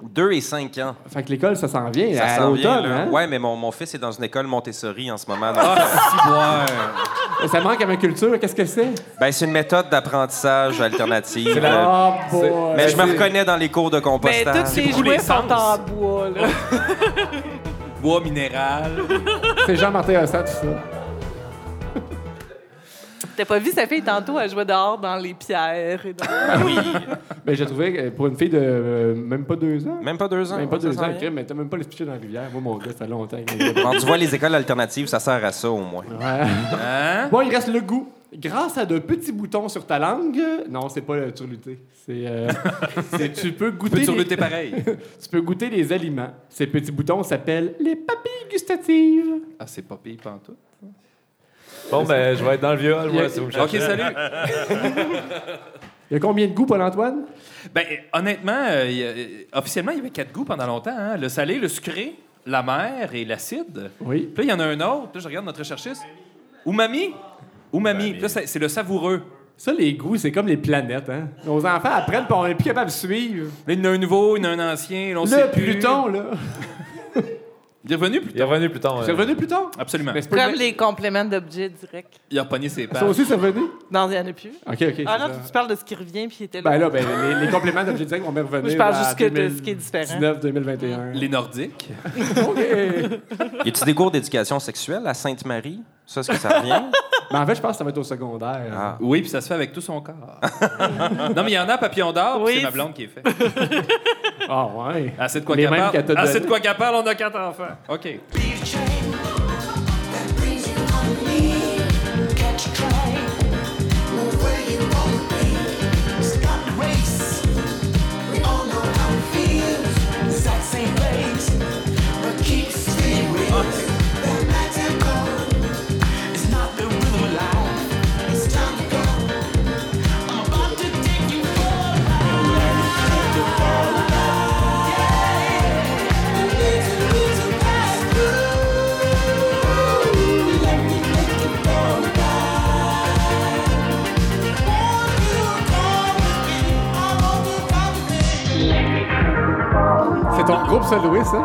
Deux et cinq ans. Fait que l'école, ça s'en vient Ça à s'en vient, là. hein? Ouais, mais mon, mon fils est dans une école Montessori en ce moment. donc, Ah, Ça manque à ma culture. Qu'est-ce que c'est? ben, c'est une méthode d'apprentissage alternative. C'est la- Euh, Ah, boy. mais je me reconnais dans les cours de Ben, compostage. tous ces beaucoup jouets sont en bois. Là. Bois minéral. C'est Jean-Martin Hossat, tout ça. T'as pas vu sa fille tantôt, elle jouait dehors dans les pierres. Et dans... Ben, j'ai trouvé que pour une fille de euh, même pas deux ans. Même pas deux ans. Même pas deux ans, mais t'as même pas les dans la rivière. Moi, mon gars, ça fait longtemps. Quand tu vois les écoles alternatives, ça sert à ça au moins. Ouais. Hein? Bon, il reste le goût. Grâce à de petits boutons sur ta langue, non, c'est pas le turluté. C'est, euh, tu peux Tu goûter. peux les- surlutter pareil? tu peux goûter les aliments. Ces petits boutons s'appellent les papilles gustatives. Ah, c'est pas pire pantoute. Bon, ben, je vais être dans le y a- moi, si vous me OK, salut. Il y a combien de goûts, Paul-Antoine? Ben, honnêtement, euh, il y a- euh, officiellement, il y avait quatre goûts pendant longtemps. hein. Le salé, le sucré, la mer et l'acide. Oui. Puis là, il y en a un autre. Là, je regarde notre recherchiste. Umami. Umami. Puis là, c'est le savoureux. Ça, les goûts, c'est comme les planètes. Hein? Nos enfants apprennent, puis on est plus capable de suivre. Là, il y en a un nouveau, il y en a un ancien. Là, on sait plus. Pluton, là. Il est revenu plus Il est revenu plus tard. C'est revenu Pluton? Absolument. Mais Comme les compléments d'objets directs. Il a repogné ses Ça pattes. aussi, c'est revenu? Non, il n'y en a plus. OK, OK. Ah non, ça. tu parles de ce qui revient puis il était là. Ben là, ben, les, les compléments d'objets directs vont me revenir. Moi, je parle juste que de ce qui est différent. 2019-2021. Les Nordiques. OK. Y a-tu des cours d'éducation sexuelle à Sainte-Marie? Ça, est-ce que ça revient? Mais en fait, je pense que ça va être au secondaire. Ah. Oui, puis ça se fait avec tout son corps. non, mais il y en a Papillon d'Or, puis Oui, c'est ma blonde qui est fait. Ah, ouais. Assez de quoi qu'elle parle? t'a Assez de quoi qu'elle parle, on a quatre enfants. OK. Ton groupe hein?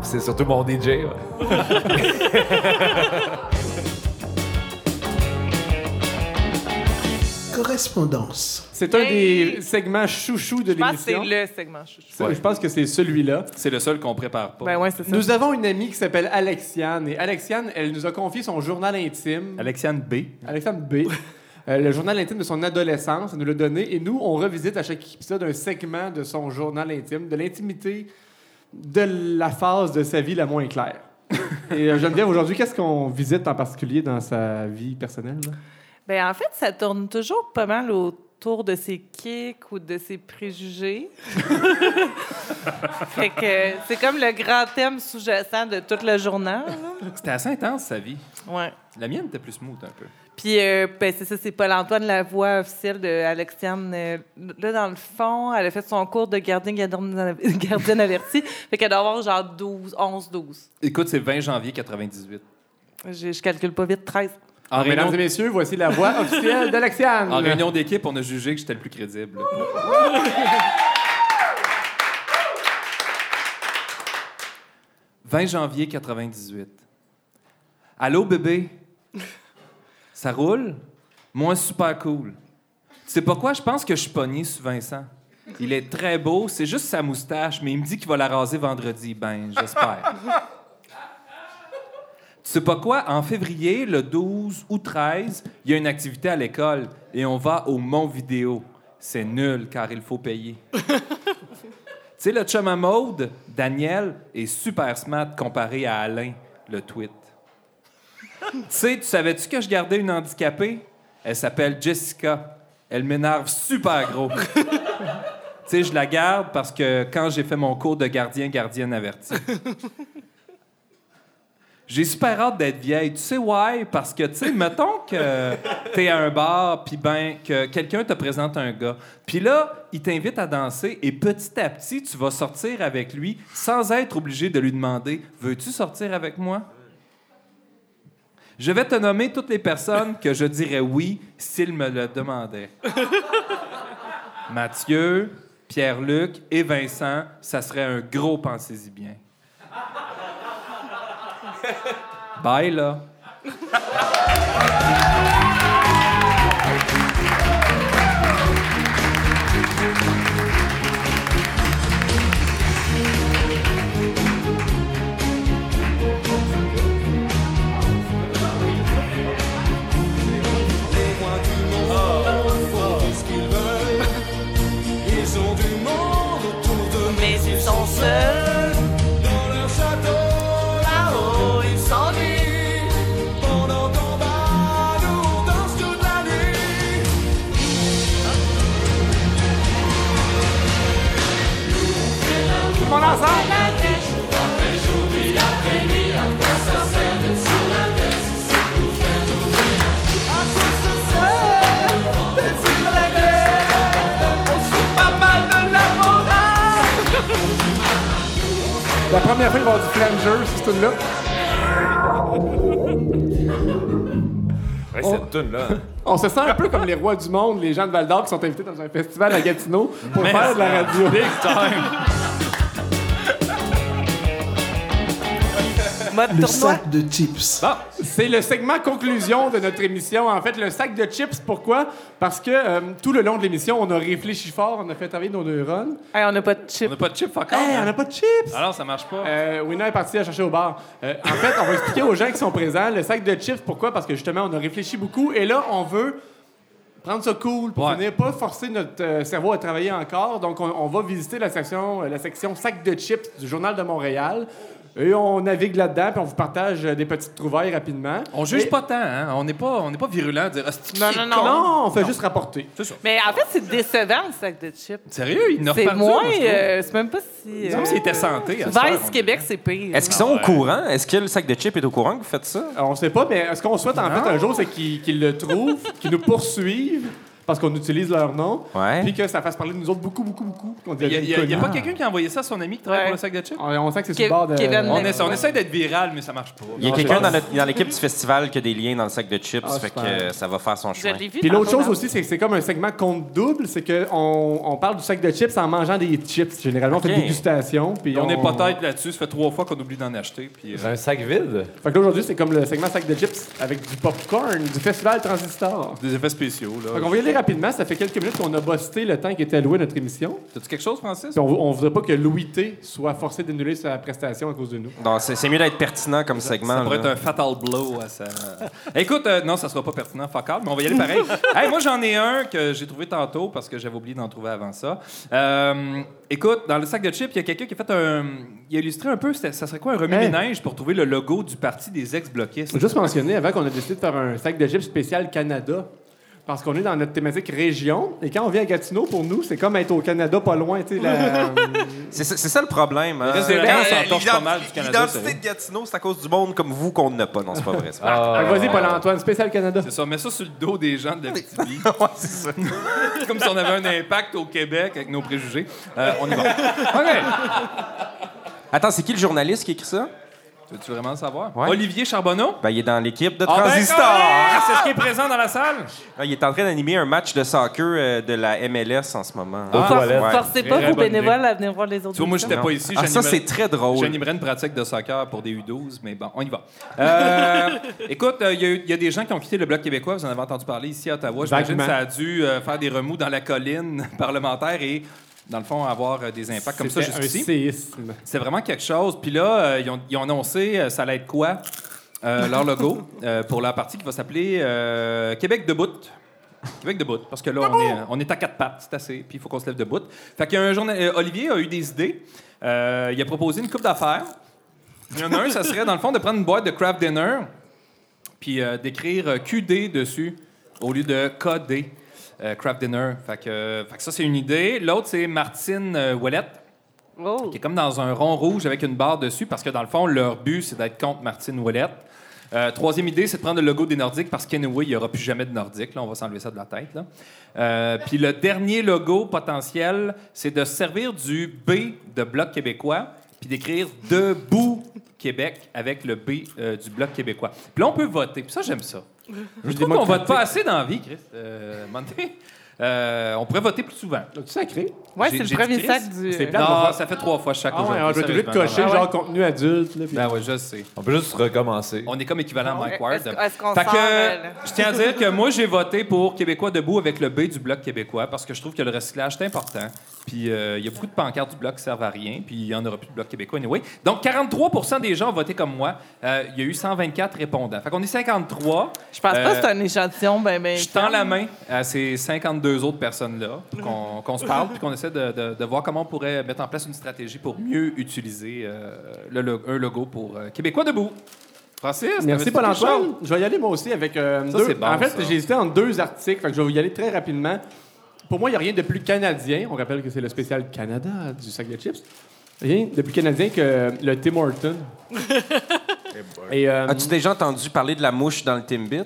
C'est surtout mon DJ. ouais. Correspondance. C'est un Hey! des segments chouchous de Je pense que c'est l'émission. le segment chouchou. Je pense que c'est celui-là. C'est le seul qu'on prépare pas. Ben ouais, c'est ça. Nous avons une amie qui s'appelle Alexiane. Et Alexiane, elle nous a confié son journal intime. Alexiane B. Alexandre B. Euh, le journal intime de son adolescence, elle nous l'a donné. Et nous, on revisite à chaque épisode un segment de son journal intime, de l'intimité de la phase de sa vie la moins claire. Et euh, Geneviève, aujourd'hui, qu'est-ce qu'on visite en particulier dans sa vie personnelle? là? Ben, en fait, ça tourne toujours pas mal autour de ses kicks ou de ses préjugés. fait que c'est comme le grand thème sous-jacent de tout le journal. C'était assez intense, sa vie. Ouais. La mienne était plus smooth un peu. Puis, euh, ben, c'est ça, c'est Paul-Antoine, la voix officielle de Alexiane. Euh, là, dans le fond, elle a fait son cours de gardien, gardienne, gardienne avertie. Fait qu'elle doit avoir genre 12, 11, 12. Écoute, c'est 20 janvier 98. Je, je calcule pas vite, 13. En Mesdames réunion, et messieurs, voici la voix officielle d'Alexiane. en réunion d'équipe, on a jugé que j'étais le plus crédible. « 20 janvier 98. Allô, bébé? Ça roule? Moi, super cool. Tu sais pas quoi? Je pense que je suis pogné sur Vincent. Il est très beau, c'est juste sa moustache, mais il me dit qu'il va la raser vendredi. Ben, j'espère. Tu sais pas quoi? En février, le 12 ou 13, il y a une activité à l'école et on va au Mont Vidéo. C'est nul car il faut payer. tu sais, le chum mode, Daniel, est super smart comparé à Alain, le tweet. Tu sais, tu savais-tu que je gardais une handicapée? Elle s'appelle Jessica. Elle m'énerve super gros. tu sais, je la garde parce que quand j'ai fait mon cours de gardien, gardienne avertie. J'ai super hâte d'être vieille. Tu sais, why? Parce que, tu sais, mettons que t'es à un bar, puis ben, que quelqu'un te présente un gars. Puis là, il t'invite à danser, et petit à petit, tu vas sortir avec lui sans être obligé de lui demander Veux-tu sortir avec moi? Je vais te nommer toutes les personnes que je dirais oui s'il me le demandait. Mathieu, Pierre-Luc et Vincent, ça serait un gros pensez-y bien. Bye, là. Première fois, il va y avoir du flanger, c'est tout là. Ouais, cette tune-là. On se sent un peu comme les rois du monde, les gens de Val d'Or qui sont invités dans un festival à Gatineau pour faire de la radio. Mode Le tournoi. sac de chips. Bon, c'est le segment conclusion de notre émission. En fait, le sac de chips, pourquoi? Parce que euh, tout le long de l'émission, on a réfléchi fort, on a fait travailler nos neurones. Hey, on n'a pas de On chip. n'a pas de chip encore. Hey, on hein? n'a pas de chips! Alors, ça marche pas. Euh, Winner est parti à chercher au bar. Euh, en fait, on va expliquer aux gens qui sont présents le sac de chips. Pourquoi? Parce que justement, on a réfléchi beaucoup. Et là, on veut prendre ça cool pour Ouais. venir pas forcer notre euh, cerveau à travailler encore. Donc, on, on va visiter la section, euh, la section sac de chips du Journal de Montréal. Et on navigue là-dedans, puis on vous partage euh, des petites trouvailles rapidement. On juge Et- pas tant, hein? On n'est pas, on n'est pas virulent à dire. Non, non, non. con? Non, on fait juste rapporter. C'est ça. Mais en fait, c'est décevant, le sac de chips. Sérieux, il n'a C'est moins. euh, c'est même pas si. Euh, qu'il était santé. à Vice Québec, c'est pire. Est-ce qu'ils sont au courant? Est-ce que le sac de chips est au courant que vous faites ça? Alors, on sait pas, mais ce qu'on souhaite en fait un jour, c'est qu'ils qu'ils le trouvent, qu'ils nous poursuivent, parce qu'on utilise leur nom, puis que ça fasse parler de nous autres beaucoup, beaucoup, beaucoup. qu'on Il n'y a, pas quelqu'un qui a envoyé ça à son ami qui travaille Ouais. pour le sac de chips? On, on sent que c'est sur le bord de... Kevin On, essaie, on essaie d'être viral, mais ça marche pas. Il y a quelqu'un dans, l'équipe du festival qui a des liens dans le sac de chips, Ah, fait que ça va faire son chemin. Puis l'autre chose aussi, c'est que c'est comme un segment compte double, c'est qu'on on parle du sac de chips en mangeant des chips. Généralement, on fait dégustations. Puis on est pas tête là-dessus. Ça fait trois fois qu'on oublie d'en acheter. Puis, euh, C'est un sac vide? Fait que là, aujourd'hui, c'est comme le segment sac de chips avec du popcorn du festival Transistor. des effets spéciaux. Fait Là. Rapidement. Ça fait quelques minutes qu'on a busté le temps qui était alloué à notre émission. T'as-tu quelque chose, Francis? Puis on, on voudrait pas que Louis T soit forcé d'annuler sa prestation à cause de nous. Non, c'est c'est mieux d'être pertinent comme segment. Ça pourrait là. être un fatal blow à ça. Écoute, euh, non, ça sera pas pertinent, fuck all, mais on va y aller pareil. Hey, moi, j'en ai un que j'ai trouvé tantôt parce que j'avais oublié d'en trouver avant ça. Euh, écoute, dans le sac de chips, il y a quelqu'un qui a fait un. Il a illustré un peu, ça serait quoi un remue-ménage pour trouver le logo du parti des ex-bloquistes? Faut juste mentionner avant qu'on a décidé de faire un sac de chips spécial Canada. Parce qu'on est dans notre thématique région. Et quand on vient à Gatineau, pour nous, c'est comme être au Canada pas loin. tu sais, la- C'est ça c'est ça le problème. hein. des Ben, euh, pas mal du Canada, L'identité de Gatineau, c'est à cause du monde comme vous qu'on n'a pas. Non, c'est pas vrai. Ah. Vas-y, Paul-Antoine, spécial Canada. C'est ça, mets ça sur le dos des gens de la vrai. Ouais, c'est ça. comme si on avait un impact au Québec avec nos préjugés. Euh, on y va. OK. Attends, c'est qui le journaliste qui écrit ça? Veux-tu vraiment le savoir? Ouais. Olivier Charbonneau? Ben, il est dans l'équipe de Ah, ben, Transistor. C'est ce qui est présent dans la salle? Ah, il est en train d'animer un match de soccer euh, de la MLS en ce moment. Ah, ouais. Forcez pas vos bénévoles à venir voir les autres. Tu vois, moi, j'étais pas ici. Ah, ça, c'est très drôle. J'animerais une pratique de soccer pour des U12, mais bon, on y va. Euh, écoute, il y, y a des gens qui ont quitté le Bloc québécois. Vous en avez entendu parler ici à Ottawa. J'imagine que ça a dû euh, faire des remous dans la colline parlementaire et, dans le fond, avoir euh, des impacts comme ça jusqu'ici. C'est vraiment quelque chose. Puis là, euh, ils, ont, ils ont annoncé euh, ça allait être quoi, leur logo, pour leur partie qui va s'appeler Québec debout. Québec debout. Parce que là, on est, on est à quatre pattes, c'est assez. Puis il faut qu'on se lève debout. Fait qu'il y a un journal... Olivier a eu des idées. Euh, il a proposé une coupe d'affaires. Il y en a un, ça serait, dans le fond, de prendre une boîte de craft dinner puis euh, d'écrire QD dessus au lieu de KD, craft dinner. Fait que, euh, fait que ça, c'est une idée. L'autre, c'est Martine euh, Ouellette Oh. qui est comme dans un rond rouge avec une barre dessus, parce que dans le fond, leur but, c'est d'être contre Martine Ouellette. Euh, troisième idée, c'est de prendre le logo des Nordiques, parce qu'anyway, il n'y aura plus jamais de Nordiques. Là, on va s'enlever ça de la tête. Euh, Puis le dernier logo potentiel, c'est de se servir du B de Bloc québécois, puis d'écrire Debout Québec avec le B euh, du Bloc québécois. Puis là, on peut voter. Puis ça, j'aime ça. Je trouve qu'on vote pas assez dans la vie, Chris. Euh. Euh, on pourrait voter plus souvent. C'est sacré? Oui, c'est le premier sac du. C'est Non, ça fait trois fois chaque ah ouais. Je cocher, ah genre contenu adulte. Ben oui, je sais. On peut juste recommencer. On est comme équivalent ah à Mike Ward. Est-ce qu'on fait que, Je tiens à dire que moi, j'ai voté pour Québécois debout avec le B du Bloc québécois parce que je trouve que le recyclage est important. Puis euh, il y a beaucoup de pancartes du Bloc qui servent à rien, puis il n'y en aura plus de Bloc québécois anyway. Donc 43 des gens ont voté comme moi. Euh, il y a eu 124 répondants. Fait qu'on est 53. Je pense pas que c'est un échantillon ben, ben. Je tends la main. à ces 52 deux autres personnes-là, qu'on se parle, puis qu'on essaie de, voir comment on pourrait mettre en place une stratégie pour mieux utiliser euh, un logo pour euh, Québécois debout. Francis, merci Paul-Antoine. Je vais y aller moi aussi avec euh, deux. Bon, en fait, j'ai hésité en deux articles, fait je vais y aller très rapidement. Pour moi, il n'y a rien de plus canadien. On rappelle que c'est le spécial Canada du sac de chips. Rien de plus canadien que le Tim Horton. Euh, As-tu déjà entendu parler de la mouche dans le Timbit?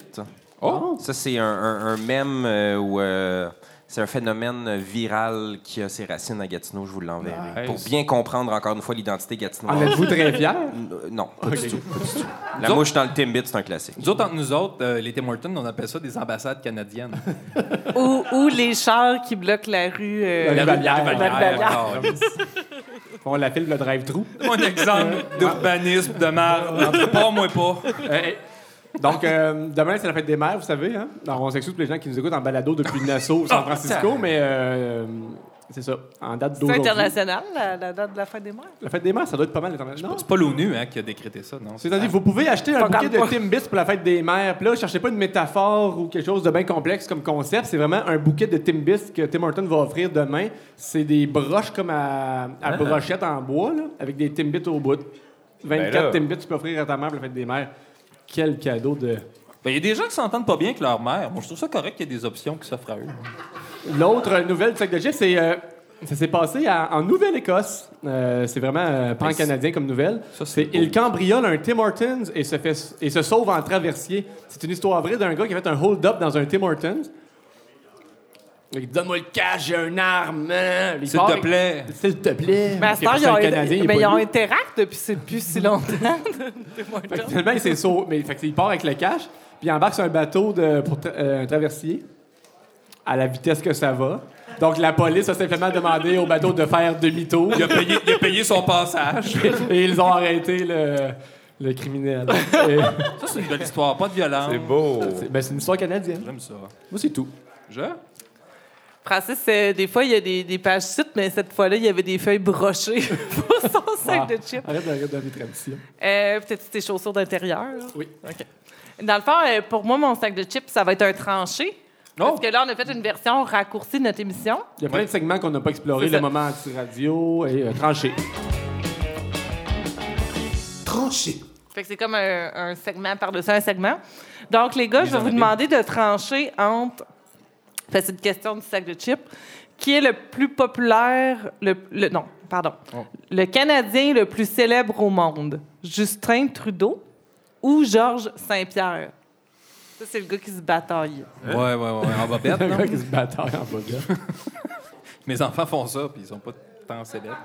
Oh! Ça, c'est un, un, un mème euh, où euh, c'est un phénomène viral qui a ses racines à Gatineau, je vous l'enverrai. Nice. Pour bien comprendre encore une fois l'identité En gatinoise. êtes-vous très fier? Euh, non, pas du tout. pas du tout. La Nous mouche dans le Timbit, c'est un classique. Nous autres, entre nous autres, euh, les Tim Hortons, on appelle ça des ambassades canadiennes. Ou, ou les chars qui bloquent la rue. euh, La Vallière. Ah. On la file le drive-thru. Mon exemple d'urbanisme de marde. Pas moi pas. Euh, donc, euh, demain, c'est la fête des mères, vous savez. Hein? Alors, on s'excuse pour les gens qui nous écoutent en balado depuis Nassau ou San Francisco, mais euh, c'est ça. En date C'est d'aujourd'hui. international, la, la date de la fête des mères? La fête des mères, ça doit être pas mal international. Non? C'est pas l'ONU hein, qui a décrété ça, non? C'est-à-dire, vous pouvez acheter un Pas bouquet de. Timbits pour la fête des mères. Puis là, cherchez pas une métaphore ou quelque chose de bien complexe comme concept. C'est vraiment un bouquet de Timbits que Tim Horton va offrir demain. C'est des broches comme à, à brochette en bois, là, avec des Timbits au bout. 24 Ben là. Timbits tu peux offrir à ta mère pour la fête des mères. Quel cadeau de... Ben, Il y a des gens qui s'entendent pas bien avec leur mère. Moi, je trouve ça correct qu'il y ait des options qui s'offrent à eux. L'autre nouvelle du sac de chips, c'est... euh, ça s'est passé à- en Nouvelle-Écosse. Euh, c'est vraiment euh, pan-canadien comme nouvelle. Ça, c'est il cambriole un Tim Hortons et se, fait, et se sauve en traversier. C'est une histoire vraie d'un gars qui a fait un hold-up dans un Tim Hortons. Il dit, Donne-moi le cash, j'ai une arme. hein. Il S'il te plaît. S'il te plaît. Mais à ce temps, parce ils ont, Canadien, il est mais pas ils ont lui. Interact depuis c'est plus si longtemps. C'est moins Fait que tard. finalement, il s'est sauvé. Mais fait que il part avec le cash, puis il embarque sur un bateau de, pour tra- euh, un traversier à la vitesse que ça va. Donc, la police a simplement demandé au bateau de faire demi-tour Il a payé, il a payé son passage. et ils ont arrêté le, le criminel. Et- Ça, c'est une belle histoire. Pas de violence. C'est beau. c'est ben, c'est une histoire canadienne. J'aime ça. Moi, c'est tout. Je? Francis, euh, des fois, il y a des, des pages sites, mais cette fois-là, il y avait des feuilles brochées pour son sac Ah, de chips. Arrête d'arrêter dans les traditions. Euh, Peut-être tes chaussures d'intérieur. Oui. OK. Dans le fond, euh, pour moi, mon sac de chips, ça va être un tranché. Oh! Parce que là, on a fait une version raccourcie de notre émission. Il y a plein de segments qu'on n'a pas explorés. Le moment anti-radio et euh, tranché. Tranché. Fait que c'est comme un, un segment par-dessus un segment. Donc, les gars, je vais vous demander de trancher entre. Fait c'est une question du sac de chips. Qui est le plus populaire. Le, le- non, pardon. Le Canadien le plus célèbre au monde? Justin Trudeau ou Georges Saint-Pierre? Ça, c'est le gars qui se bataille. Ouais, ouais, ouais. En bobette, non? gars qui se bataille en bas Mes enfants font ça, puis ils sont pas tant célèbres.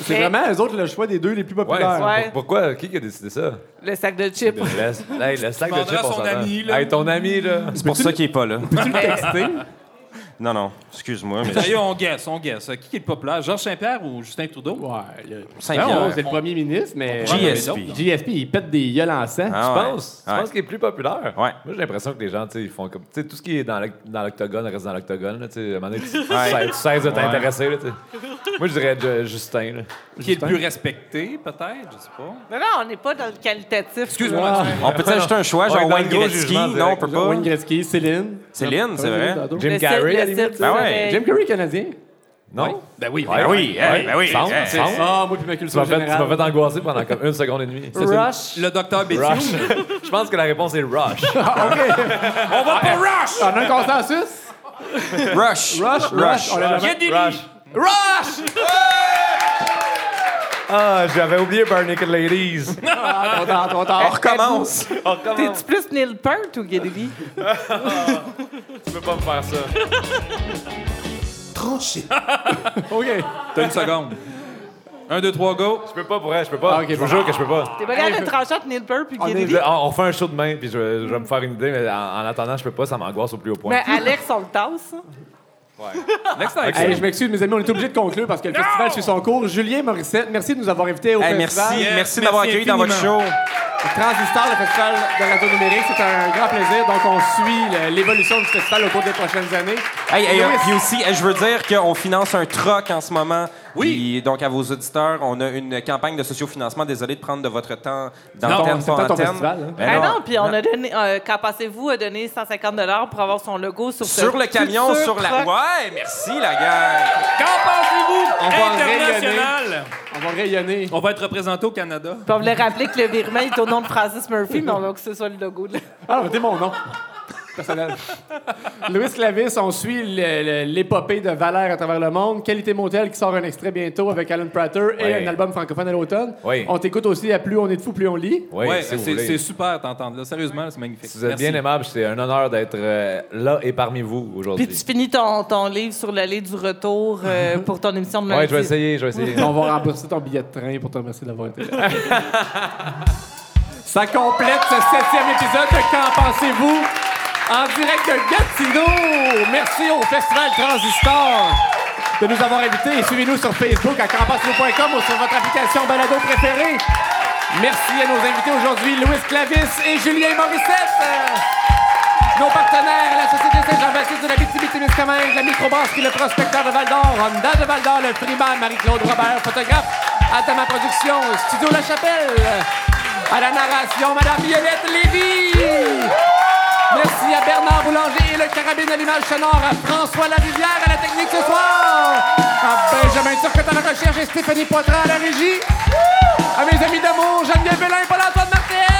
C'est vraiment eux autres le choix des deux les plus populaires. Ouais. Pourquoi? Qui a décidé ça? Le sac de chips. Le, hey, le sac de chips, on s'entend. ami, là. Hey, ton ami, là. C'est pour ça qu'il est pas là. Peux-tu le texter? Non, non, excuse-moi, mais Sérieux, on guesse, on guesse. Qui est le populaire? Georges Saint-Pierre ou Justin Trudeau? Ouais. le- Ah, Saint-Pierre. Non, c'est le premier ministre, mais. JSP, il pète des gueules en sang. Ah Tu ouais. penses? Tu Ouais. penses qu'il est plus populaire? Ouais. Moi, j'ai l'impression que les gens, tu sais, ils font comme. Tu sais, tout ce qui est dans l'oc- dans l'octogone reste dans l'octogone, là, tu sais. À un moment donné, tu, tu cesses- tu de t'intéresser, là, tu. Moi, je dirais de- Justin, là. Qui est le plus respecté, peut-être? Je sais pas. Mais non, on n'est pas dans le qualitatif. Excuse-moi, Ah. On peut ajouter un choix, genre Wayne Gretzky? Non, on peut pas. Wayne Gretzky, Céline. Céline, c'est vrai. Jim Carrey, à la le limite. cil- Ah ouais. Jim Carrey, canadien. Non? Ben oui. Ben oui, ben oui. Ah, moi, puis ma Tu culture m'as fait, tu m'as fait angoisser pendant comme une seconde et demie. Rush. Le docteur Bétiou. Rush. Je pense que la réponse est Rush. On va pas rush! On a un consensus? Rush. Rush, Rush. On l'a jamais. Rush. Rush! Ah, j'avais oublié Bare Naked Ladies. Ah, On recommence. On recommence. T'es-tu plus Neil Peart ou Geddy? Tu peux pas me faire ça. Tranché. OK. T'as une seconde. Un, deux, trois, go. Je peux pas, pour vrai, je peux pas. Ah, ok, je vous bon. jure que je peux pas. T'es pas capable de trancher entre Neil Peart et On on, on fait un show demain, puis je, vais- je vais me faire une idée, mais en, en attendant, je peux pas, ça m'angoisse au plus haut point. Mais Alex, on le tasse. L'extrait. Hey, je m'excuse, mes amis, on est obligé de conclure parce que le festival suit son cours. Julien Morissette, merci de nous avoir invités au Hey, festival. merci, Yes, merci d'avoir accueilli dans votre show. Transistor, le festival de radio numérique, c'est un grand plaisir. Donc, on suit le- l'évolution du festival au cours des prochaines années. Hey, hey, euh, Louis. puis aussi, hey, je veux dire qu'on finance un troc en ce moment. Oui. Puis, donc, à vos auditeurs, on a une campagne de sociofinancement. Désolé de prendre de votre temps Non, d'antenne, c'est pas antenne. festival, hein. Ben Ah non. non, puis on a donné. Euh, quand passez-vous a donné 150 pour avoir son logo sur Sur le camion, sur la... Ouais, merci, la gang. Qu'en pensez-vous? On va en International. On va rayonner. On va être représenté au Canada. Puis on voulait rappeler que le virement est au nom de Francis Murphy, mais on veut que ce soit le logo de. Ah, mettez mon nom. Personnel. Louis Clavis, on suit l'épopée de Valère à travers le monde. Qualité Motel qui sort un extrait bientôt avec Alan Prater et Ouais. un album francophone à l'automne. Oui. On t'écoute aussi à Plus on est de fou, plus on lit. Oui, ouais, si vous c'est super d'entendre là. Sérieusement, c'est magnifique. Si vous êtes Merci. bien aimable, c'est un honneur d'être euh, là et parmi vous aujourd'hui. Puis tu finis ton, ton livre sur l'allée du retour euh, pour ton émission de lundi. Ouais, je vais essayer, je vais essayer. On va rembourser ton billet de train pour te remercier d'avoir été là. Ça complète ce septième épisode de Qu'en pensez-vous? En direct de Gatineau! Merci au Festival Transistor de nous avoir invités suivez-nous sur Facebook à qu'enpensez-vous.com ou sur votre application balado préférée. Merci à nos invités aujourd'hui, Louis Clavis et Julien Morissette. Nos partenaires, la Société Saint-Jean-Baptiste de la Témiscamingue, la microbrasserie Le Prospecteur de Val-d'Or, Honda de Val-d'Or, le Frima, Marie-Claude Robert, photographe, Atama Production, Studio La Chapelle, à la narration, Madame Violette Lévy. Bernard Boulanger et le carabine à l'image sonore, à François Larivière à la technique ce soir, à Benjamin Turcotte à la recherche et Stéphanie Poitras à la régie, à mes amis d'amour, Geneviève Bellin et Paul-Antoine Martel.